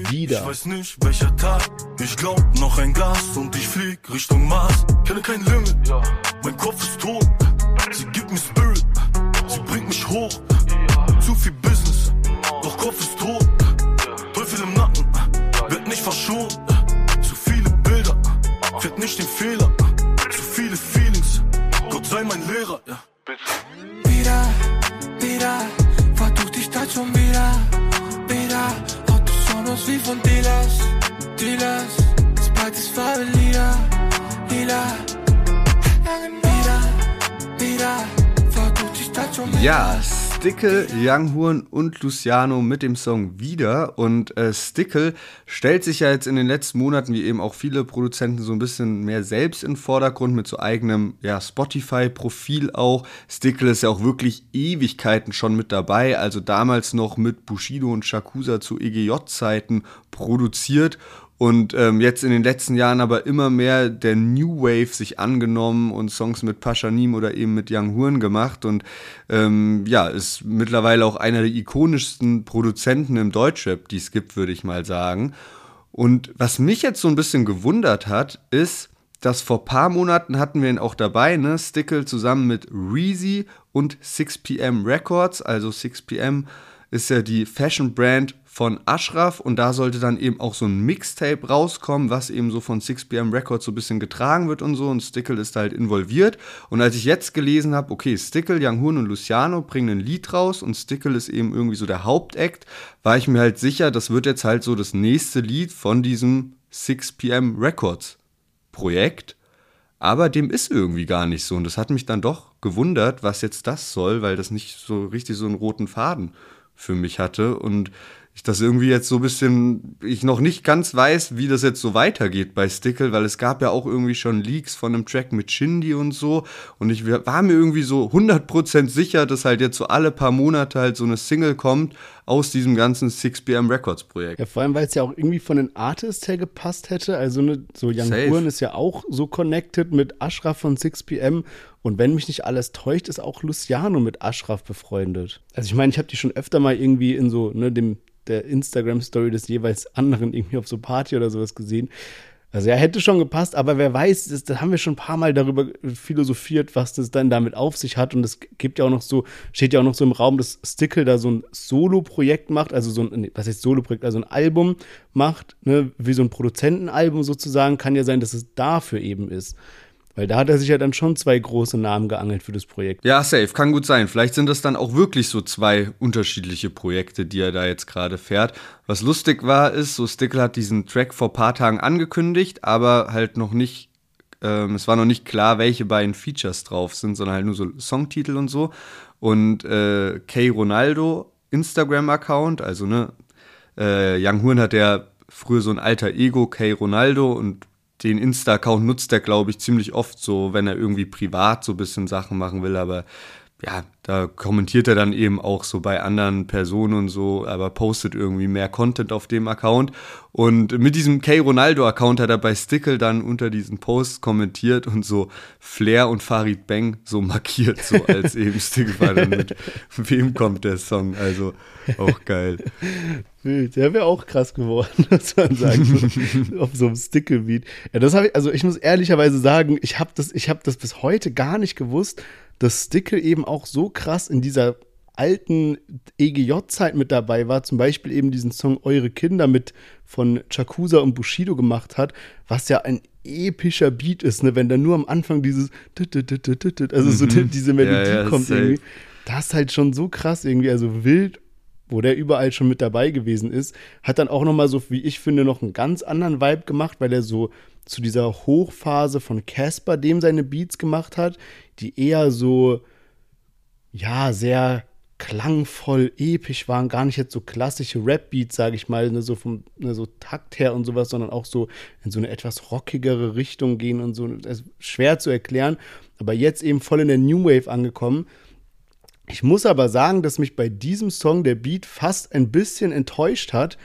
Wieder. Ich weiß nicht, welcher Tag, ich glaub noch ein Gas und ich flieg Richtung Mars. Kenne kein Limit, mein Kopf ist tot. Sie gibt mir Spirit, sie bringt mich hoch. Zu viel Business, verschont. Zu viele Bilder, fährt nicht den Fehler. Zu viele Feelings, Gott sei mein Lehrer. Ja. Wieder, wieder, vertuch dich da schon wieder. Wieder, Autos sonos wie von Dealers, Dealers. Sprite ist Farbe lila, lila. Wieder, wieder, vertuch dich da schon wieder. Ja, Stickle, Young Horn und Luciano mit dem Song wieder. Und äh, Stickle stellt sich ja jetzt in den letzten Monaten, wie eben auch viele Produzenten, so ein bisschen mehr selbst in den Vordergrund mit so eigenem ja, Spotify-Profil auch. Stickle ist ja auch wirklich Ewigkeiten schon mit dabei, also damals noch mit Bushido und Shakusa zu EGJ-Zeiten produziert und ähm, jetzt in den letzten Jahren aber immer mehr der New Wave sich angenommen und Songs mit Paschanim oder eben mit Young Horn gemacht und ähm, ja, ist mittlerweile auch einer der ikonischsten Produzenten im Deutschrap, die es gibt, würde ich mal sagen. Und was mich jetzt so ein bisschen gewundert hat, ist, dass vor paar Monaten hatten wir ihn auch dabei, ne? Stickle zusammen mit Reezy und 6pm Records, also 6pm ist ja die Fashion Brand von Ashraf und da sollte dann eben auch so ein Mixtape rauskommen, was eben so von 6pm Records so ein bisschen getragen wird und so und Stickle ist da halt involviert und als ich jetzt gelesen habe, okay, Stickle, Young Horn und Luciano bringen ein Lied raus und Stickle ist eben irgendwie so der Hauptakt, war ich mir halt sicher, das wird jetzt halt so das nächste Lied von diesem 6pm Records Projekt aber dem ist irgendwie gar nicht so. Und das hat mich dann doch gewundert, was jetzt das soll, weil das nicht so richtig so einen roten Faden für mich hatte. Und ich das irgendwie jetzt so ein bisschen, ich noch nicht ganz weiß, wie das jetzt so weitergeht bei Stickle, weil es gab ja auch irgendwie schon Leaks von einem Track mit Shindy und so und ich war mir irgendwie so 100% sicher, dass halt jetzt so alle paar Monate halt so eine Single kommt aus diesem ganzen 6pm Records Projekt. Ja, vor allem, weil es ja auch irgendwie von den Artists her gepasst hätte, also ne, so Young Huren ist ja auch so connected mit Ashraf von 6pm und wenn mich nicht alles täuscht, ist auch Luciano mit Ashraf befreundet. Also ich meine, ich habe die schon öfter mal irgendwie in so ne, dem der Instagram-Story des jeweils anderen irgendwie auf so Party oder sowas gesehen. Also ja, hätte schon gepasst, aber wer weiß, das, da haben wir schon ein paar Mal darüber philosophiert, was das dann damit auf sich hat. Und es gibt ja auch noch so, steht ja auch noch so im Raum, dass Stickle da so ein Solo-Projekt macht, also so ein, was heißt Solo-Projekt, also ein Album macht, ne, wie so ein Produzentenalbum sozusagen, kann ja sein, dass es dafür eben ist. Weil da hat er sich ja dann schon zwei große Namen geangelt für das Projekt. Ja, safe, kann gut sein. Vielleicht sind das dann auch wirklich so zwei unterschiedliche Projekte, die er da jetzt gerade fährt. Was lustig war, ist, so Stickle hat diesen Track vor ein paar Tagen angekündigt, aber halt noch nicht, ähm, es war noch nicht klar, welche beiden Features drauf sind, sondern halt nur so Songtitel und so. Und äh, K. Ronaldo, Instagram-Account, also ne, äh, Young Horn hat ja früher so ein alter Ego, K. Ronaldo, und den Insta-Account nutzt er, glaube ich, ziemlich oft so, wenn er irgendwie privat so ein bisschen Sachen machen will, aber ja, da kommentiert er dann eben auch so bei anderen Personen und so, aber postet irgendwie mehr Content auf dem Account. Und mit diesem K Ronaldo-Account hat er bei Stickle dann unter diesen Posts kommentiert und so Flair und Farid Bang so markiert, so als (laughs) eben Stickle war dann mit wem kommt der Song. Also auch geil. Wild, der wäre auch krass geworden, (laughs) muss man sagen, so, auf so einem Stickle-Beat. Ja, das habe ich, also ich muss ehrlicherweise sagen, ich habe das, ich habe das bis heute gar nicht gewusst dass Stickle eben auch so krass in dieser alten EGJ-Zeit mit dabei war, zum Beispiel eben diesen Song Eure Kinder mit von Chakusa und Bushido gemacht hat, was ja ein epischer Beat ist, ne? wenn da nur am Anfang dieses also so mhm. diese Melodie ja, ja, kommt irgendwie. Das ist halt schon so krass irgendwie, also wild, wo der überall schon mit dabei gewesen ist, hat dann auch noch mal so, wie ich finde, noch einen ganz anderen Vibe gemacht, weil er so zu dieser Hochphase von Casper, dem seine Beats gemacht hat, die eher so, ja, sehr klangvoll, episch waren, gar nicht jetzt so klassische Rap-Beats, sage ich mal, ne, so vom ne, so Takt her und sowas, sondern auch so in so eine etwas rockigere Richtung gehen und so. Schwer zu erklären, aber jetzt eben voll in der New Wave angekommen. Ich muss aber sagen, dass mich bei diesem Song der Beat fast ein bisschen enttäuscht hat,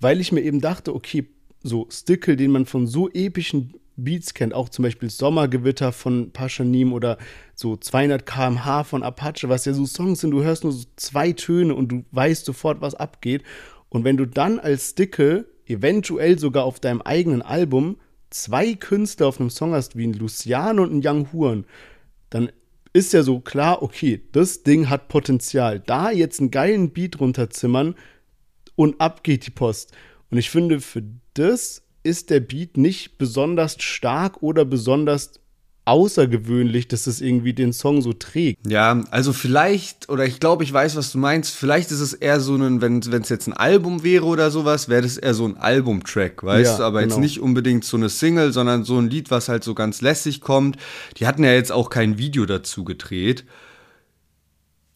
weil ich mir eben dachte, okay, so Stickle, den man von so epischen Beats kennt, auch zum Beispiel Sommergewitter von Paschanim oder so 200 km/h von Apache, was ja so Songs sind, du hörst nur so zwei Töne und du weißt sofort, was abgeht. Und wenn du dann als Stickle eventuell sogar auf deinem eigenen Album zwei Künstler auf einem Song hast, wie ein Luciano und ein Young Huren, dann ist ja so klar, okay, das Ding hat Potenzial. Da jetzt einen geilen Beat runterzimmern und ab geht die Post. Und ich finde, für das ist der Beat nicht besonders stark oder besonders außergewöhnlich, dass es irgendwie den Song so trägt. Ja, also vielleicht, oder ich glaube, ich weiß, was du meinst, vielleicht ist es eher so ein, wenn es jetzt ein Album wäre oder sowas, wäre das eher so ein Albumtrack, weißt ja, du, aber genau. jetzt nicht unbedingt so eine Single, sondern so ein Lied, was halt so ganz lässig kommt. Die hatten ja jetzt auch kein Video dazu gedreht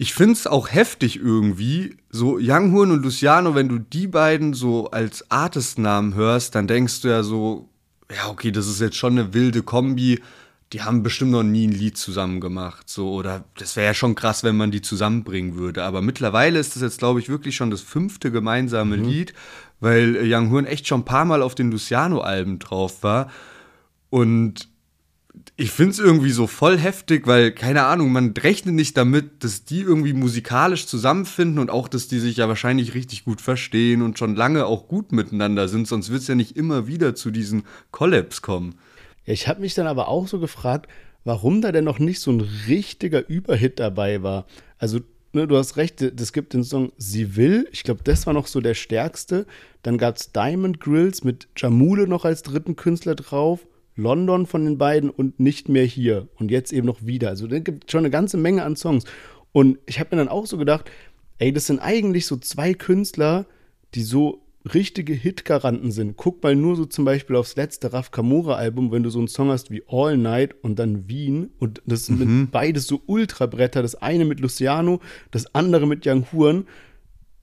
ich finde es auch heftig irgendwie, so Young Horn und Luciano, wenn du die beiden so als Artistnamen hörst, dann denkst du ja so, ja, okay, das ist jetzt schon eine wilde Kombi. Die haben bestimmt noch nie ein Lied zusammen gemacht, so oder das wäre ja schon krass, wenn man die zusammenbringen würde. Aber mittlerweile ist das jetzt, glaube ich, wirklich schon das fünfte gemeinsame mhm. Lied, weil Young Horn echt schon ein paar Mal auf den Luciano-Alben drauf war. Und ich finde es irgendwie so voll heftig, weil, keine Ahnung, man rechnet nicht damit, dass die irgendwie musikalisch zusammenfinden und auch, dass die sich ja wahrscheinlich richtig gut verstehen und schon lange auch gut miteinander sind, sonst wird es ja nicht immer wieder zu diesen Collabs kommen. Ja, ich habe mich dann aber auch so gefragt, warum da denn noch nicht so ein richtiger Überhit dabei war. Also ne, du hast recht, es gibt den Song Sie will. Ich glaube, das war noch so der stärkste. Dann gab es Diamond Grills mit Jamule noch als dritten Künstler drauf. London von den beiden und nicht mehr hier. Und jetzt eben noch wieder. Also da gibt schon eine ganze Menge an Songs. Und ich habe mir dann auch so gedacht, ey, das sind eigentlich so zwei Künstler, die so richtige Hitgaranten sind. Guck mal nur so zum Beispiel aufs letzte Raf Kamora-Album, wenn du so einen Song hast wie All Night und dann Wien und das sind mhm. beides so Ultrabretter. Das eine mit Luciano, das andere mit Young Huren.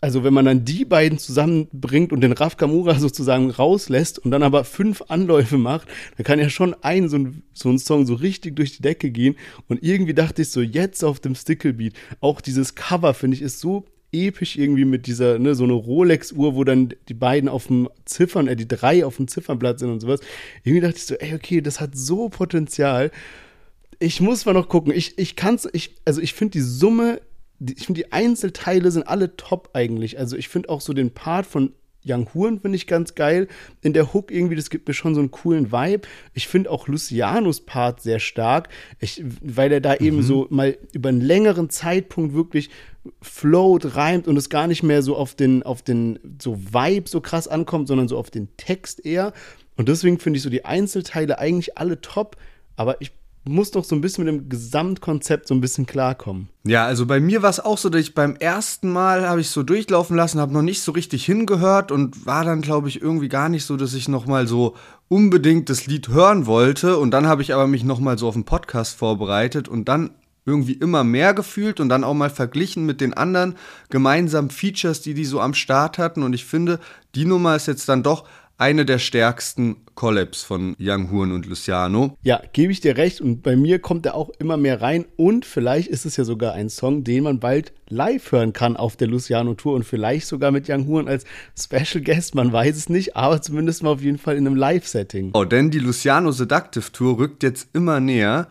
Also wenn man dann die beiden zusammenbringt und den Raf Kamura (laughs) sozusagen rauslässt und dann aber fünf Anläufe macht, dann kann ja schon ein so, ein so ein Song so richtig durch die Decke gehen. Und irgendwie dachte ich so, jetzt auf dem Sticklebeat, auch dieses Cover finde ich ist so episch irgendwie mit dieser, ne, so eine Rolex-Uhr, wo dann die beiden auf dem Ziffern, äh, die drei auf dem Ziffernblatt sind und sowas. Irgendwie dachte ich so, ey, okay, das hat so Potenzial. Ich muss mal noch gucken. Ich, ich kann's, ich, also ich finde die Summe, ich finde die Einzelteile sind alle top eigentlich. Also ich finde auch so den Part von Young Huren finde ich ganz geil. In der Hook irgendwie, das gibt mir schon so einen coolen Vibe. Ich finde auch Lucianos Part sehr stark, ich, weil er da mhm. eben so mal über einen längeren Zeitpunkt wirklich float, reimt und es gar nicht mehr so auf den, auf den so Vibe so krass ankommt, sondern so auf den Text eher. Und deswegen finde ich so die Einzelteile eigentlich alle top. Aber ich muss doch so ein bisschen mit dem Gesamtkonzept so ein bisschen klarkommen. Ja, also bei mir war es auch so, dass ich beim ersten Mal habe ich so durchlaufen lassen, habe noch nicht so richtig hingehört und war dann, glaube ich, irgendwie gar nicht so, dass ich noch mal so unbedingt das Lied hören wollte. Und dann habe ich aber mich noch mal so auf den Podcast vorbereitet und dann irgendwie immer mehr gefühlt und dann auch mal verglichen mit den anderen gemeinsamen Features, die die so am Start hatten. Und ich finde, die Nummer ist jetzt dann doch eine der stärksten Collabs von Young Horn und Luciano. Ja, gebe ich dir recht. Und bei mir kommt er auch immer mehr rein. Und vielleicht ist es ja sogar ein Song, den man bald live hören kann auf der Luciano Tour und vielleicht sogar mit Young Horn als Special Guest. Man weiß es nicht, aber zumindest mal auf jeden Fall in einem Live-Setting. Oh, denn die Luciano Seductive Tour rückt jetzt immer näher.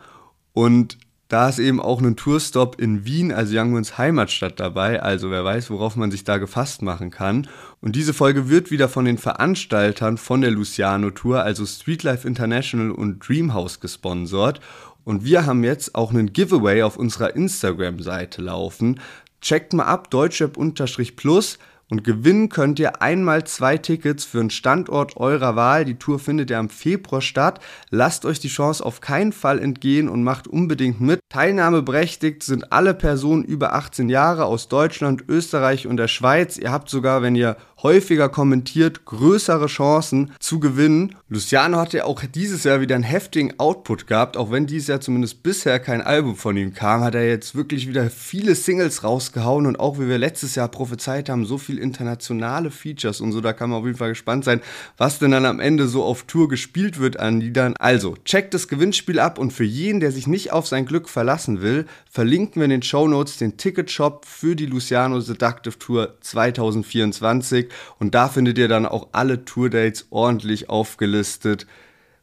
Und da ist eben auch ein Tourstop in Wien, also Youngwins Heimatstadt dabei, also wer weiß, worauf man sich da gefasst machen kann. Und diese Folge wird wieder von den Veranstaltern von der Luciano Tour, also Streetlife International und Dreamhouse gesponsert. Und wir haben jetzt auch einen Giveaway auf unserer Instagram-Seite laufen. Checkt mal ab, deutschrap-plus. Und gewinnen könnt ihr einmal zwei Tickets für einen Standort eurer Wahl. Die Tour findet ja im Februar statt. Lasst euch die Chance auf keinen Fall entgehen und macht unbedingt mit. Teilnahmeberechtigt sind alle Personen über 18 Jahre aus Deutschland, Österreich und der Schweiz. Ihr habt sogar, wenn ihr häufiger kommentiert, größere Chancen zu gewinnen. Luciano hat ja auch dieses Jahr wieder einen heftigen Output gehabt, auch wenn dieses Jahr zumindest bisher kein Album von ihm kam, hat er jetzt wirklich wieder viele Singles rausgehauen und auch wie wir letztes Jahr prophezeit haben, so viel internationale Features und so, da kann man auf jeden Fall gespannt sein, was denn dann am Ende so auf Tour gespielt wird an Liedern. Also, checkt das Gewinnspiel ab und für jeden, der sich nicht auf sein Glück verlassen will, verlinken wir in den Show Notes den Ticketshop für die Luciano Seductive Tour 2024 und da findet ihr dann auch alle Tourdates ordentlich aufgelistet.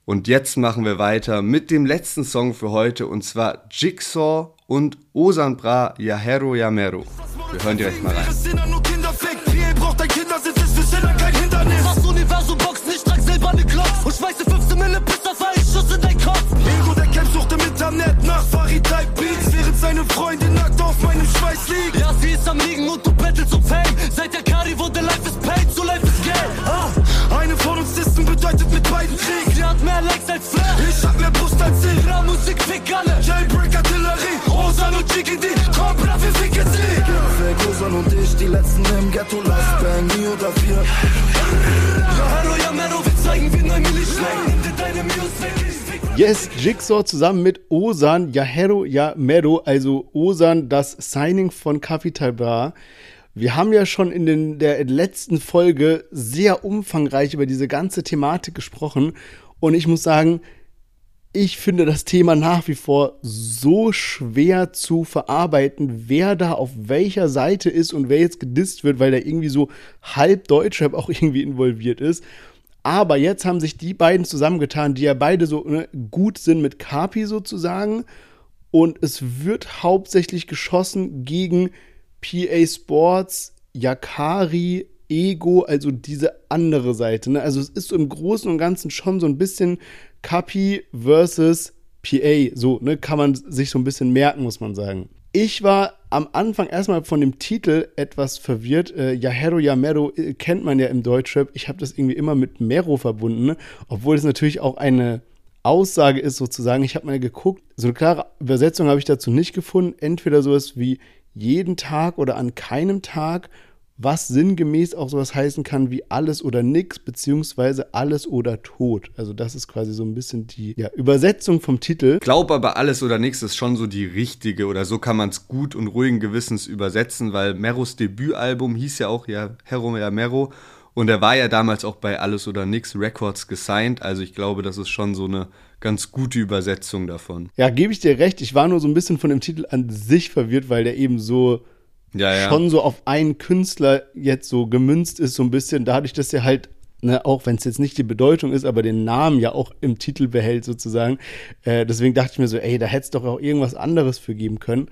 Und jetzt machen wir weiter mit dem letzten Song für heute und zwar Jigsaw und Osan Bra Yahero Yamero. Wir hören direkt mal rein. Und schmeiße 15 Mille bis auf einen Schuss in dein Kopf. Ego, der Camp sucht im Internet nach Farid Type Beats, seine Freundin nackt auf meinem Schweiß liegt. Ja, sie ist am Liegen und du bettelst um Fame. Seit der Kari wurde Life is paid, so Life is Geld. Ah, eine von uns Disten bedeutet mit beiden Krieg. Sie hat mehr Likes als Flair. Ich hab mehr Brust als sie. Ihrer Musik fick alle. Jailbreak Artillerie. Rosan und Chikindi. Cobra, wir ficken sie. Ja, Ferguson und ich, die letzten im Ghetto. Last Bang, nie oder vier. Ja, hallo, ja, Mero, wir zeigen, wie neu Milli schlägt. Deine Music. Yes, Jigsaw zusammen mit Osan Yahero Yamero, also Osan, das Signing von Capital Bra. Wir haben ja schon in den, der letzten Folge sehr umfangreich über diese ganze Thematik gesprochen und ich muss sagen, ich finde das Thema nach wie vor so schwer zu verarbeiten, wer da auf welcher Seite ist und wer jetzt gedisst wird, weil da irgendwie so halb Deutschrap auch (laughs) irgendwie involviert ist. Aber jetzt haben sich die beiden zusammengetan, die ja beide so ne, gut sind mit Kapi sozusagen. Und es wird hauptsächlich geschossen gegen PA Sports, Yakari, Ego, also diese andere Seite. Ne? Also es ist so im Großen und Ganzen schon so ein bisschen Kapi versus PA. So, ne, kann man sich so ein bisschen merken, muss man sagen. Ich war am Anfang erstmal von dem Titel etwas verwirrt. Äh, Yahero Yamero äh, kennt man ja im Deutschrap. Ich habe das irgendwie immer mit Mero verbunden, obwohl es natürlich auch eine Aussage ist sozusagen. Ich habe mal geguckt, so eine klare Übersetzung habe ich dazu nicht gefunden. Entweder sowas wie jeden Tag oder an keinem Tag was sinngemäß auch sowas heißen kann wie alles oder nix, beziehungsweise alles oder tot. Also das ist quasi so ein bisschen die ja, Übersetzung vom Titel. Glaub aber alles oder nix ist schon so die richtige oder so kann man es gut und ruhigen Gewissens übersetzen, weil Meros Debütalbum hieß ja auch ja Hero ja Mero und er war ja damals auch bei Alles oder Nix Records gesigned. Also ich glaube, das ist schon so eine ganz gute Übersetzung davon. Ja, gebe ich dir recht. Ich war nur so ein bisschen von dem Titel an sich verwirrt, weil der eben so ja, ja. schon so auf einen Künstler jetzt so gemünzt ist, so ein bisschen, dadurch, dass er halt, ne, auch wenn es jetzt nicht die Bedeutung ist, aber den Namen ja auch im Titel behält sozusagen. Äh, deswegen dachte ich mir so, ey, da hätte es doch auch irgendwas anderes für geben können.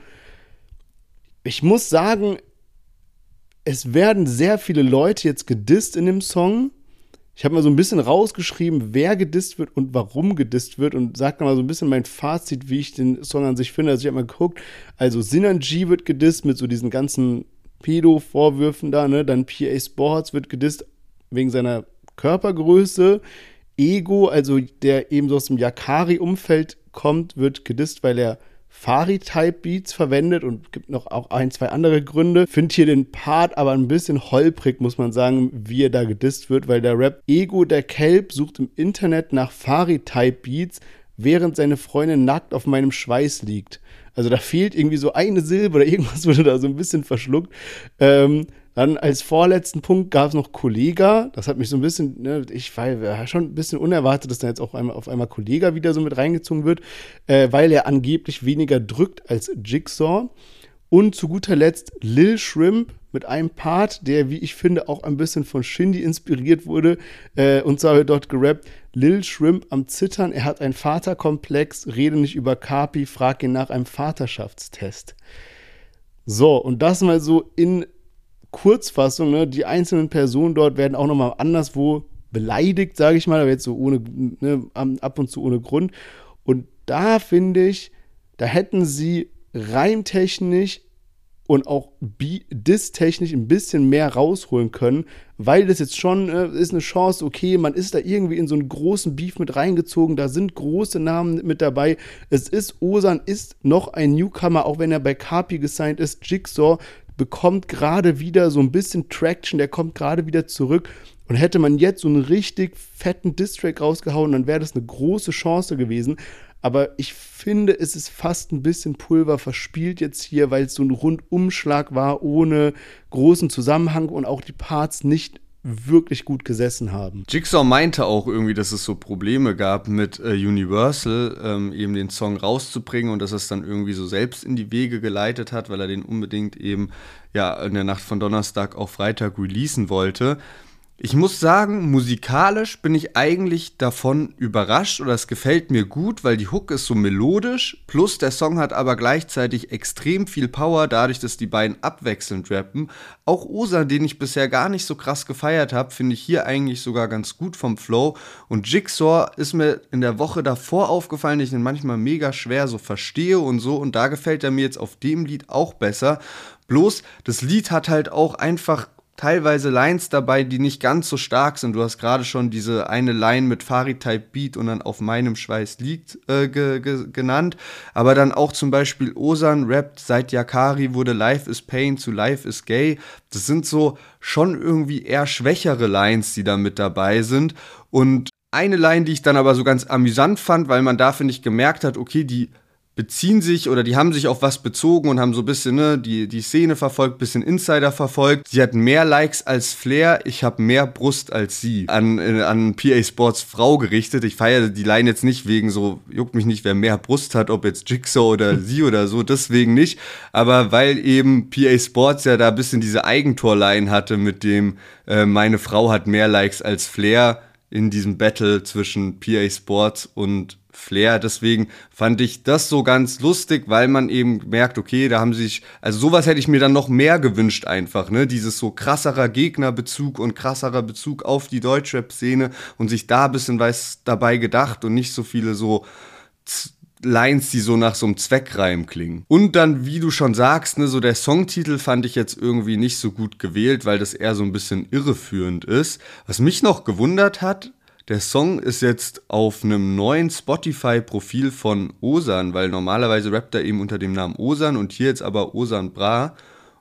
Ich muss sagen, es werden sehr viele Leute jetzt gedisst in dem Song. Ich habe mal so ein bisschen rausgeschrieben, wer gedisst wird und warum gedisst wird und sag mal so ein bisschen mein Fazit, wie ich den Song an sich finde. Also ich habe mal geguckt, also Sinanji wird gedisst mit so diesen ganzen Pedo-Vorwürfen da, ne? Dann PA Sports wird gedisst wegen seiner Körpergröße. Ego, also der eben so aus dem Yakari-Umfeld kommt, wird gedisst, weil er Fari-Type-Beats verwendet und gibt noch auch ein, zwei andere Gründe. Finde hier den Part aber ein bisschen holprig, muss man sagen, wie er da gedisst wird, weil der Rap Ego der Kelp sucht im Internet nach Fari-Type-Beats, während seine Freundin nackt auf meinem Schweiß liegt. Also da fehlt irgendwie so eine Silbe oder irgendwas (laughs) wurde da so ein bisschen verschluckt. Ähm, dann als vorletzten Punkt gab es noch Kollega. Das hat mich so ein bisschen, ne, ich war schon ein bisschen unerwartet, dass da jetzt auch einmal, auf einmal Kollega wieder so mit reingezogen wird, äh, weil er angeblich weniger drückt als Jigsaw. Und zu guter Letzt Lil Shrimp mit einem Part, der, wie ich finde, auch ein bisschen von Shindy inspiriert wurde. Äh, und zwar wird dort gerappt: Lil Shrimp am Zittern, er hat einen Vaterkomplex, rede nicht über Kapi, frag ihn nach einem Vaterschaftstest. So, und das mal so in Kurzfassung, ne, die einzelnen Personen dort werden auch nochmal anderswo beleidigt, sage ich mal, aber jetzt so ohne, ne, ab und zu ohne Grund. Und da finde ich, da hätten sie reimtechnisch und auch dis-technisch ein bisschen mehr rausholen können, weil das jetzt schon äh, ist eine Chance, okay, man ist da irgendwie in so einen großen Beef mit reingezogen, da sind große Namen mit dabei. Es ist, Osan ist noch ein Newcomer, auch wenn er bei Kapi gesigned ist. Jigsaw bekommt gerade wieder so ein bisschen Traction, der kommt gerade wieder zurück. Und hätte man jetzt so einen richtig fetten Distrack rausgehauen, dann wäre das eine große Chance gewesen. Aber ich finde, es ist fast ein bisschen Pulver verspielt jetzt hier, weil es so ein Rundumschlag war, ohne großen Zusammenhang und auch die Parts nicht wirklich gut gesessen haben. Jigsaw meinte auch irgendwie, dass es so Probleme gab mit äh, Universal, ähm, eben den Song rauszubringen und dass es dann irgendwie so selbst in die Wege geleitet hat, weil er den unbedingt eben ja in der Nacht von Donnerstag auf Freitag releasen wollte. Ich muss sagen, musikalisch bin ich eigentlich davon überrascht oder es gefällt mir gut, weil die Hook ist so melodisch, plus der Song hat aber gleichzeitig extrem viel Power, dadurch, dass die beiden abwechselnd rappen. Auch Osa, den ich bisher gar nicht so krass gefeiert habe, finde ich hier eigentlich sogar ganz gut vom Flow. Und Jigsaw ist mir in der Woche davor aufgefallen, dass ich den manchmal mega schwer so verstehe und so. Und da gefällt er mir jetzt auf dem Lied auch besser. Bloß, das Lied hat halt auch einfach teilweise Lines dabei, die nicht ganz so stark sind. Du hast gerade schon diese eine Line mit Farid-Type Beat und dann auf meinem Schweiß liegt äh, ge ge genannt. Aber dann auch zum Beispiel Osan rappt, seit Yakari wurde Life is Pain zu Life is Gay. Das sind so schon irgendwie eher schwächere Lines, die da mit dabei sind. Und eine Line, die ich dann aber so ganz amüsant fand, weil man da, finde ich, gemerkt hat, okay, die beziehen sich oder die haben sich auf was bezogen und haben so ein bisschen ne, die, die Szene verfolgt, bisschen Insider verfolgt. Sie hat mehr Likes als Flair, ich habe mehr Brust als sie. An, äh, an PA Sports Frau gerichtet. Ich feiere die Line jetzt nicht wegen so, juckt mich nicht, wer mehr Brust hat, ob jetzt Jigsaw oder (laughs) sie oder so, deswegen nicht. Aber weil eben PA Sports ja da ein bisschen diese Eigentor-Line hatte mit dem, äh, meine Frau hat mehr Likes als Flair in diesem Battle zwischen PA Sports und Flair. Deswegen fand ich das so ganz lustig, weil man eben merkt, okay, da haben sich, also sowas hätte ich mir dann noch mehr gewünscht einfach, ne? Dieses so krasserer Gegnerbezug und krasserer Bezug auf die Deutschrap-Szene und sich da ein bisschen was dabei gedacht und nicht so viele so Lines, die so nach so einem Zweckreim klingen. Und dann, wie du schon sagst, ne, so der Songtitel fand ich jetzt irgendwie nicht so gut gewählt, weil das eher so ein bisschen irreführend ist. Was mich noch gewundert hat, der Song ist jetzt auf einem neuen Spotify-Profil von Osan, weil normalerweise rappt er eben unter dem Namen Osan und hier jetzt aber Osan Bra.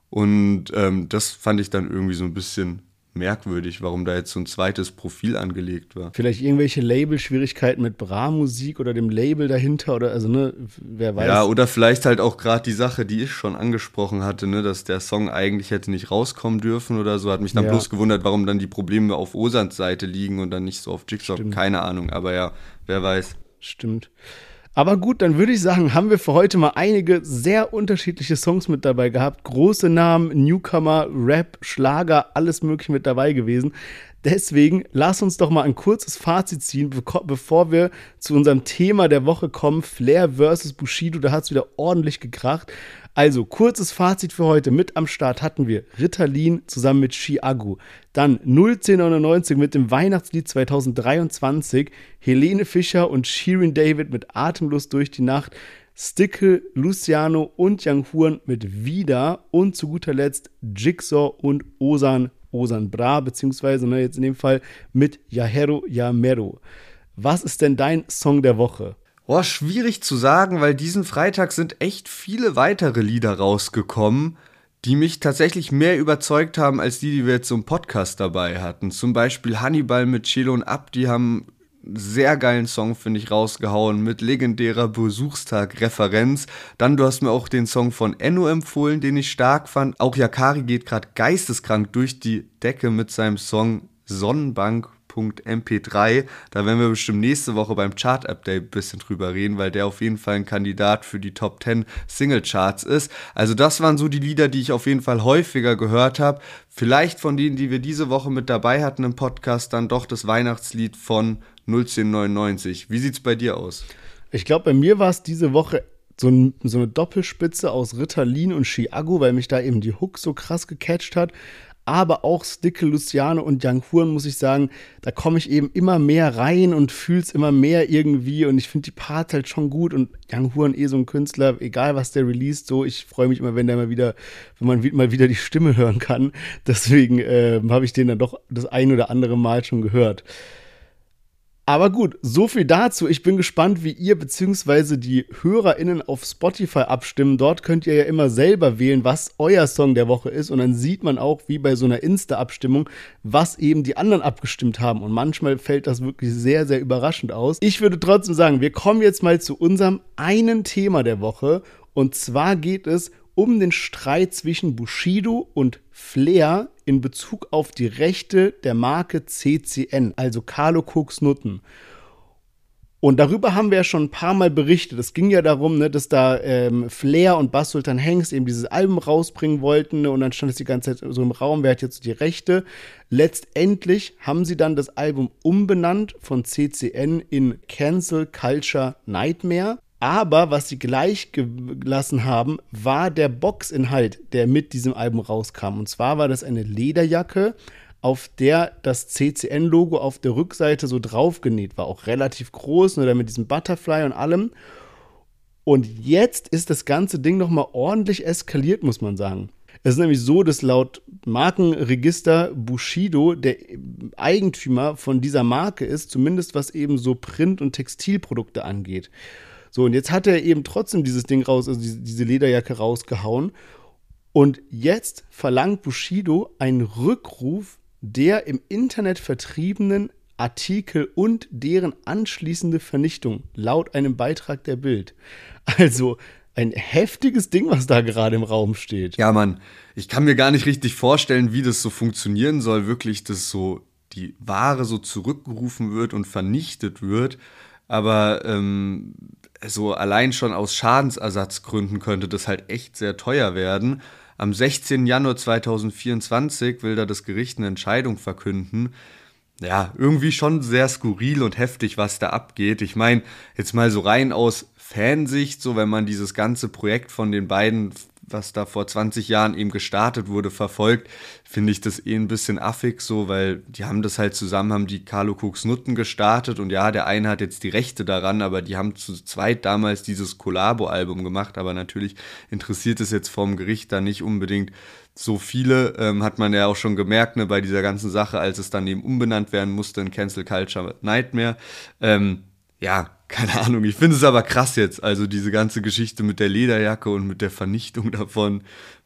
Und ähm, das fand ich dann irgendwie so ein bisschen merkwürdig, warum da jetzt so ein zweites Profil angelegt war. Vielleicht irgendwelche Label-Schwierigkeiten mit Bra-Musik oder dem Label dahinter oder also ne, wer weiß. Ja, oder vielleicht halt auch gerade die Sache, die ich schon angesprochen hatte, ne, dass der Song eigentlich hätte nicht rauskommen dürfen oder so. Hat mich dann ja. bloß gewundert, warum dann die Probleme auf Osans Seite liegen und dann nicht so auf Jigsaw. Keine Ahnung, aber ja, wer weiß. Stimmt. Aber gut, dann würde ich sagen, haben wir für heute mal einige sehr unterschiedliche Songs mit dabei gehabt. Große Namen, Newcomer, Rap, Schlager, alles mögliche mit dabei gewesen. Deswegen lass uns doch mal ein kurzes Fazit ziehen, bevor wir zu unserem Thema der Woche kommen. Flair versus Bushido, da hat es wieder ordentlich gekracht. Also, kurzes Fazit für heute. Mit am Start hatten wir Ritalin zusammen mit Chiago. Dann 01099 mit dem Weihnachtslied 2023. Helene Fischer und Shirin David mit Atemlos durch die Nacht. Stickle, Luciano und Yang Huan mit Wieder. Und zu guter Letzt Jigsaw und Osan, Osan Bra, beziehungsweise ne, jetzt in dem Fall mit Yahero Yamero. Was ist denn dein Song der Woche? Oh, schwierig zu sagen, weil diesen Freitag sind echt viele weitere Lieder rausgekommen, die mich tatsächlich mehr überzeugt haben als die, die wir jetzt so im Podcast dabei hatten. Zum Beispiel Hannibal mit Chelo und Ab, die haben sehr geilen Song, finde ich, rausgehauen mit legendärer Besuchstag-Referenz. Dann, du hast mir auch den Song von Enno empfohlen, den ich stark fand. Auch Yakari geht gerade geisteskrank durch die Decke mit seinem Song Sonnenbank MP3. Da werden wir bestimmt nächste Woche beim Chart-Update ein bisschen drüber reden, weil der auf jeden Fall ein Kandidat für die Top 10 Single-Charts ist. Also das waren so die Lieder, die ich auf jeden Fall häufiger gehört habe. Vielleicht von denen, die wir diese Woche mit dabei hatten im Podcast, dann doch das Weihnachtslied von 01099. Wie sieht's bei dir aus? Ich glaube, bei mir war es diese Woche so, ein, so, eine Doppelspitze aus Ritalin und Chiago, weil mich da eben die Hook so krass gecatcht hat aber auch Stickle, Luciano und Young Huren, muss ich sagen, da komme ich eben immer mehr rein und fühle es immer mehr irgendwie und ich finde die Parts halt schon gut und Young Huren eh so ein Künstler, egal was der released, so, ich freue mich immer, wenn der mal wieder, wenn man mal wieder die Stimme hören kann, deswegen äh, habe ich den dann doch das ein oder andere Mal schon gehört. Aber gut, so viel dazu. Ich bin gespannt, wie ihr bzw. die HörerInnen auf Spotify abstimmen. Dort könnt ihr ja immer selber wählen, was euer Song der Woche ist. Und dann sieht man auch, wie bei so einer Insta-Abstimmung, was eben die anderen abgestimmt haben. Und manchmal fällt das wirklich sehr, sehr überraschend aus. Ich würde trotzdem sagen, wir kommen jetzt mal zu unserem einen Thema der Woche. Und zwar geht es um den Streit zwischen Bushido und Flair in Bezug auf die Rechte der Marke CCN, also Carlo Cooks Nutten. Und darüber haben wir ja schon ein paar Mal berichtet. Es ging ja darum, ne, dass da ähm, Flair und Bass Sultan Hengst eben dieses Album rausbringen wollten. Ne, und dann stand es die ganze Zeit so im Raum, wer hat jetzt die Rechte. Letztendlich haben sie dann das Album umbenannt von CCN in Cancel Culture Nightmare. Aber was sie gleich gelassen haben, war der Boxinhalt, der mit diesem Album rauskam. Und zwar war das eine Lederjacke, auf der das CCN-Logo auf der Rückseite so draufgenäht war. Auch relativ groß, oder mit diesem Butterfly und allem. Und jetzt ist das ganze Ding nochmal ordentlich eskaliert, muss man sagen. Es ist nämlich so, dass laut Markenregister Bushido der Eigentümer von dieser Marke ist, zumindest was eben so Print- und Textilprodukte angeht. So, und jetzt hat er eben trotzdem dieses Ding raus, also diese, Lederjacke rausgehauen. Und jetzt verlangt Bushido einen Rückruf der im Internet vertriebenen Artikel und deren anschließende Vernichtung, laut einem Beitrag der Bild. Also ein heftiges Ding, was da gerade im Raum steht. Ja, Mann, ich kann mir gar nicht richtig vorstellen, wie das so funktionieren soll, wirklich, dass so die Ware so zurückgerufen wird und vernichtet wird. Aber ähm, so allein schon aus Schadensersatzgründen könnte das halt echt sehr teuer werden. Am 16. Januar 2024 will da das Gericht eine Entscheidung verkünden. ja, irgendwie schon sehr skurril und heftig, was da abgeht. Ich meine, jetzt mal so rein aus Fansicht, so wenn man dieses ganze Projekt von den beiden was da vor 20 Jahren eben gestartet wurde, verfolgt, finde ich das eh ein bisschen affig so, weil die haben das halt zusammen, haben die Carlo Cooks Nutten gestartet und ja, der eine hat jetzt die Rechte daran, aber die haben zu zweit damals dieses Collabo-Album gemacht, aber natürlich interessiert es jetzt vom Gericht da nicht unbedingt so viele, ähm, hat man ja auch schon gemerkt, ne, bei dieser ganzen Sache, als es dann eben umbenannt werden musste in Cancel Culture Nightmare. Ähm, ja, keine Ahnung, ich finde es aber krass jetzt. Also diese ganze Geschichte mit der Lederjacke und mit der Vernichtung davon,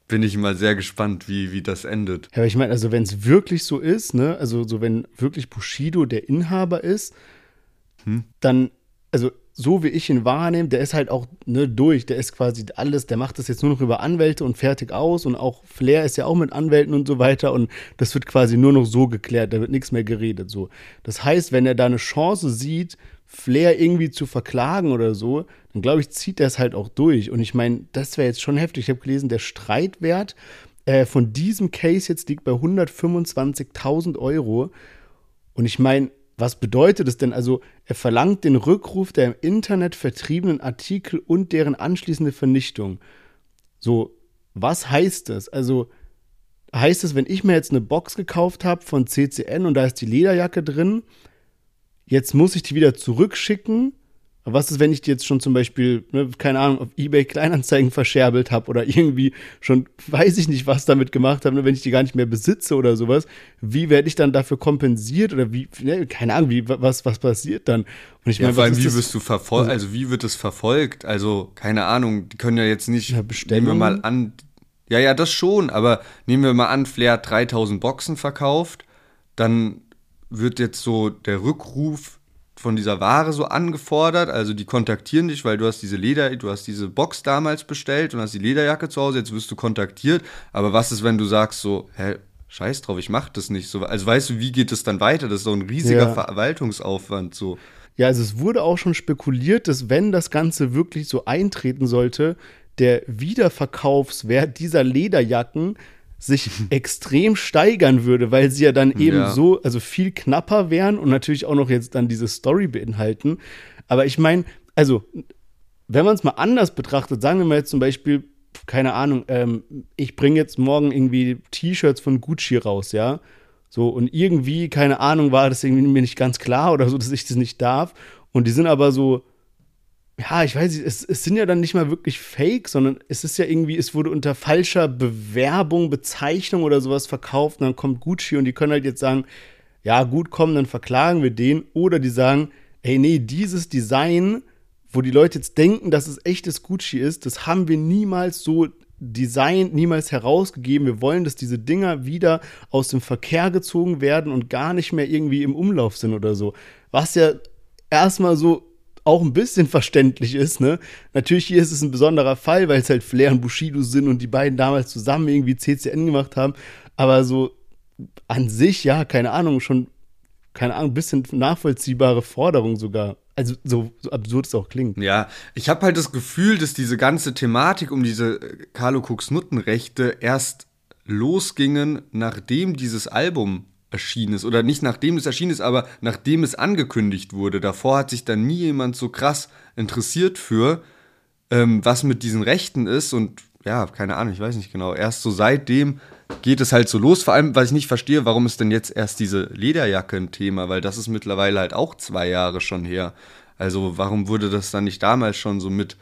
bin ich mal sehr gespannt, wie, wie das endet. Ja, aber ich meine, also wenn es wirklich so ist, ne, also so wenn wirklich Bushido der Inhaber ist, hm? dann, also so wie ich ihn wahrnehme, der ist halt auch ne, durch, der ist quasi alles, der macht das jetzt nur noch über Anwälte und fertig aus und auch Flair ist ja auch mit Anwälten und so weiter und das wird quasi nur noch so geklärt, da wird nichts mehr geredet so. Das heißt, wenn er da eine Chance sieht, Flair irgendwie zu verklagen oder so, dann glaube ich, zieht er es halt auch durch. Und ich meine, das wäre jetzt schon heftig. Ich habe gelesen, der Streitwert äh, von diesem Case jetzt liegt bei 125.000 Euro. Und ich meine, was bedeutet es denn? Also, er verlangt den Rückruf der im Internet vertriebenen Artikel und deren anschließende Vernichtung. So, was heißt das? Also, heißt es, wenn ich mir jetzt eine Box gekauft habe von CCN und da ist die Lederjacke drin, jetzt muss ich die wieder zurückschicken. Was ist, wenn ich die jetzt schon zum Beispiel, ne, keine Ahnung, auf eBay Kleinanzeigen verscherbelt habe oder irgendwie schon, weiß ich nicht, was damit gemacht habe, ne, wenn ich die gar nicht mehr besitze oder sowas? Wie werde ich dann dafür kompensiert oder wie, ne, keine Ahnung, wie, was, was passiert dann? Und ich ja, meine, vor allem, wie wirst du verfolgt, also wie wird es verfolgt? Also, keine Ahnung, die können ja jetzt nicht, ja, nehmen wir mal an, ja, ja, das schon, aber nehmen wir mal an, Flair hat 3000 Boxen verkauft, dann wird jetzt so der Rückruf von dieser Ware so angefordert. Also die kontaktieren dich, weil du hast diese Leder, du hast diese Box damals bestellt und hast die Lederjacke zu Hause, jetzt wirst du kontaktiert. Aber was ist, wenn du sagst so, hä, scheiß drauf, ich mach das nicht so. Also weißt du, wie geht es dann weiter? Das ist so ein riesiger ja. Verwaltungsaufwand so. Ja, also es wurde auch schon spekuliert, dass wenn das Ganze wirklich so eintreten sollte, der Wiederverkaufswert dieser Lederjacken sich (laughs) extrem steigern würde, weil sie ja dann eben ja. so, also viel knapper wären und natürlich auch noch jetzt dann diese Story beinhalten. Aber ich meine, also, wenn man es mal anders betrachtet, sagen wir mal jetzt zum Beispiel, keine Ahnung, ähm, ich bringe jetzt morgen irgendwie T-Shirts von Gucci raus, ja. So, und irgendwie, keine Ahnung, war das irgendwie mir nicht ganz klar oder so, dass ich das nicht darf. Und die sind aber so ja, ich weiß nicht, es, es, sind ja dann nicht mal wirklich Fake, sondern es ist ja irgendwie, es wurde unter falscher Bewerbung, Bezeichnung oder sowas verkauft und dann kommt Gucci und die können halt jetzt sagen, ja, gut, komm, dann verklagen wir den. Oder die sagen, ey, nee, dieses Design, wo die Leute jetzt denken, dass es echtes Gucci ist, das haben wir niemals so designt, niemals herausgegeben. Wir wollen, dass diese Dinger wieder aus dem Verkehr gezogen werden und gar nicht mehr irgendwie im Umlauf sind oder so. Was ja erstmal so auch ein bisschen verständlich ist, ne? Natürlich hier ist es ein besonderer Fall, weil es halt Flair und Bushido sind und die beiden damals zusammen irgendwie CCN gemacht haben, aber so an sich, ja, keine Ahnung, schon, keine Ahnung, ein bisschen nachvollziehbare Forderung sogar. Also so, so absurd es auch klingt. Ja, ich habe halt das Gefühl, dass diese ganze Thematik um diese Carlo Cooks Nuttenrechte erst losgingen, nachdem dieses Album erschienen ist. Oder nicht nachdem es erschienen ist, aber nachdem es angekündigt wurde. Davor hat sich da nie jemand so krass interessiert für, ähm, was mit diesen Rechten ist. Und ja, keine Ahnung, ich weiß nicht genau. Erst so seitdem geht es halt so los. Vor allem, was ich nicht verstehe, warum ist denn jetzt erst diese Lederjacke ein Thema? Weil das ist mittlerweile halt auch zwei Jahre schon her. Also warum wurde das dann nicht damals schon so mit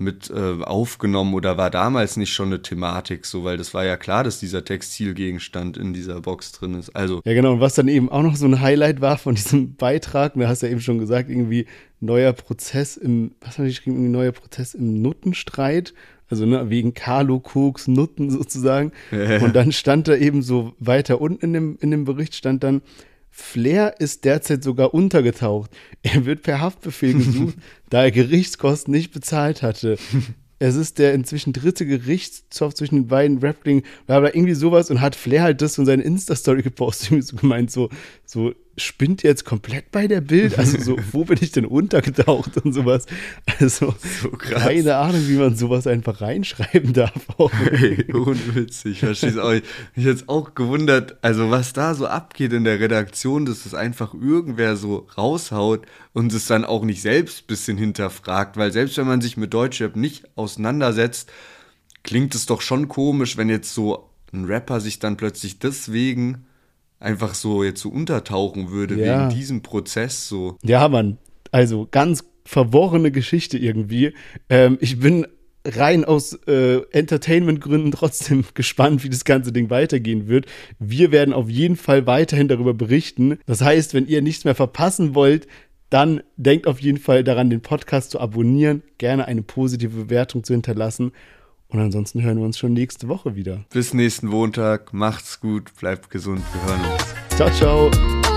mit äh, aufgenommen oder war damals nicht schon eine Thematik so, weil das war ja klar, dass dieser Textilgegenstand in dieser Box drin ist. Also ja genau und was dann eben auch noch so ein Highlight war von diesem (laughs) Beitrag, du hast ja eben schon gesagt, irgendwie neuer Prozess im, was haben die geschrieben, irgendwie neuer Prozess im Nuttenstreit, also ne, wegen Carlo Koks Nutten (laughs) sozusagen. und dann stand da eben so weiter unten in dem in dem Bericht stand dann Flair ist derzeit sogar untergetaucht. Er wird per Haftbefehl (laughs) gesucht, da er Gerichtskosten nicht bezahlt hatte. (laughs) Es ist der inzwischen dritte Gerichtszoff zwischen den beiden Rappling, bla bla, irgendwie sowas und hat Flair halt das von seiner Insta-Story gepostet, irgendwie so gemeint, so, so, spinnt jetzt komplett bei der Bild? Also so, (laughs) wo bin ich denn untergetaucht und sowas? Also so keine Ahnung, wie man sowas einfach reinschreiben darf. Hey, unwitzig, verstehst auch nicht. Mich jetzt auch gewundert, also was da so abgeht in der Redaktion, dass das einfach irgendwer so raushaut und es dann auch nicht selbst ein bisschen hinterfragt, weil selbst wenn man sich mit Deutschrap nicht auseinandersetzt, klingt es doch schon komisch, wenn jetzt so ein Rapper sich dann plötzlich deswegen einfach so jetzt so untertauchen würde ja. wegen diesem Prozess so. Ja, Mann. Also ganz verworrene Geschichte irgendwie. Ähm, ich bin rein aus äh, Entertainment-Gründen trotzdem (laughs) gespannt, wie das ganze Ding weitergehen wird. Wir werden auf jeden Fall weiterhin darüber berichten. Das heißt, wenn ihr nichts mehr verpassen wollt, dann denkt auf jeden Fall daran, den Podcast zu abonnieren, gerne eine positive Bewertung zu hinterlassen und ansonsten hören wir uns schon nächste Woche wieder. Bis nächsten Montag. Macht's gut, bleibt gesund. Wir hören uns. Ciao, ciao.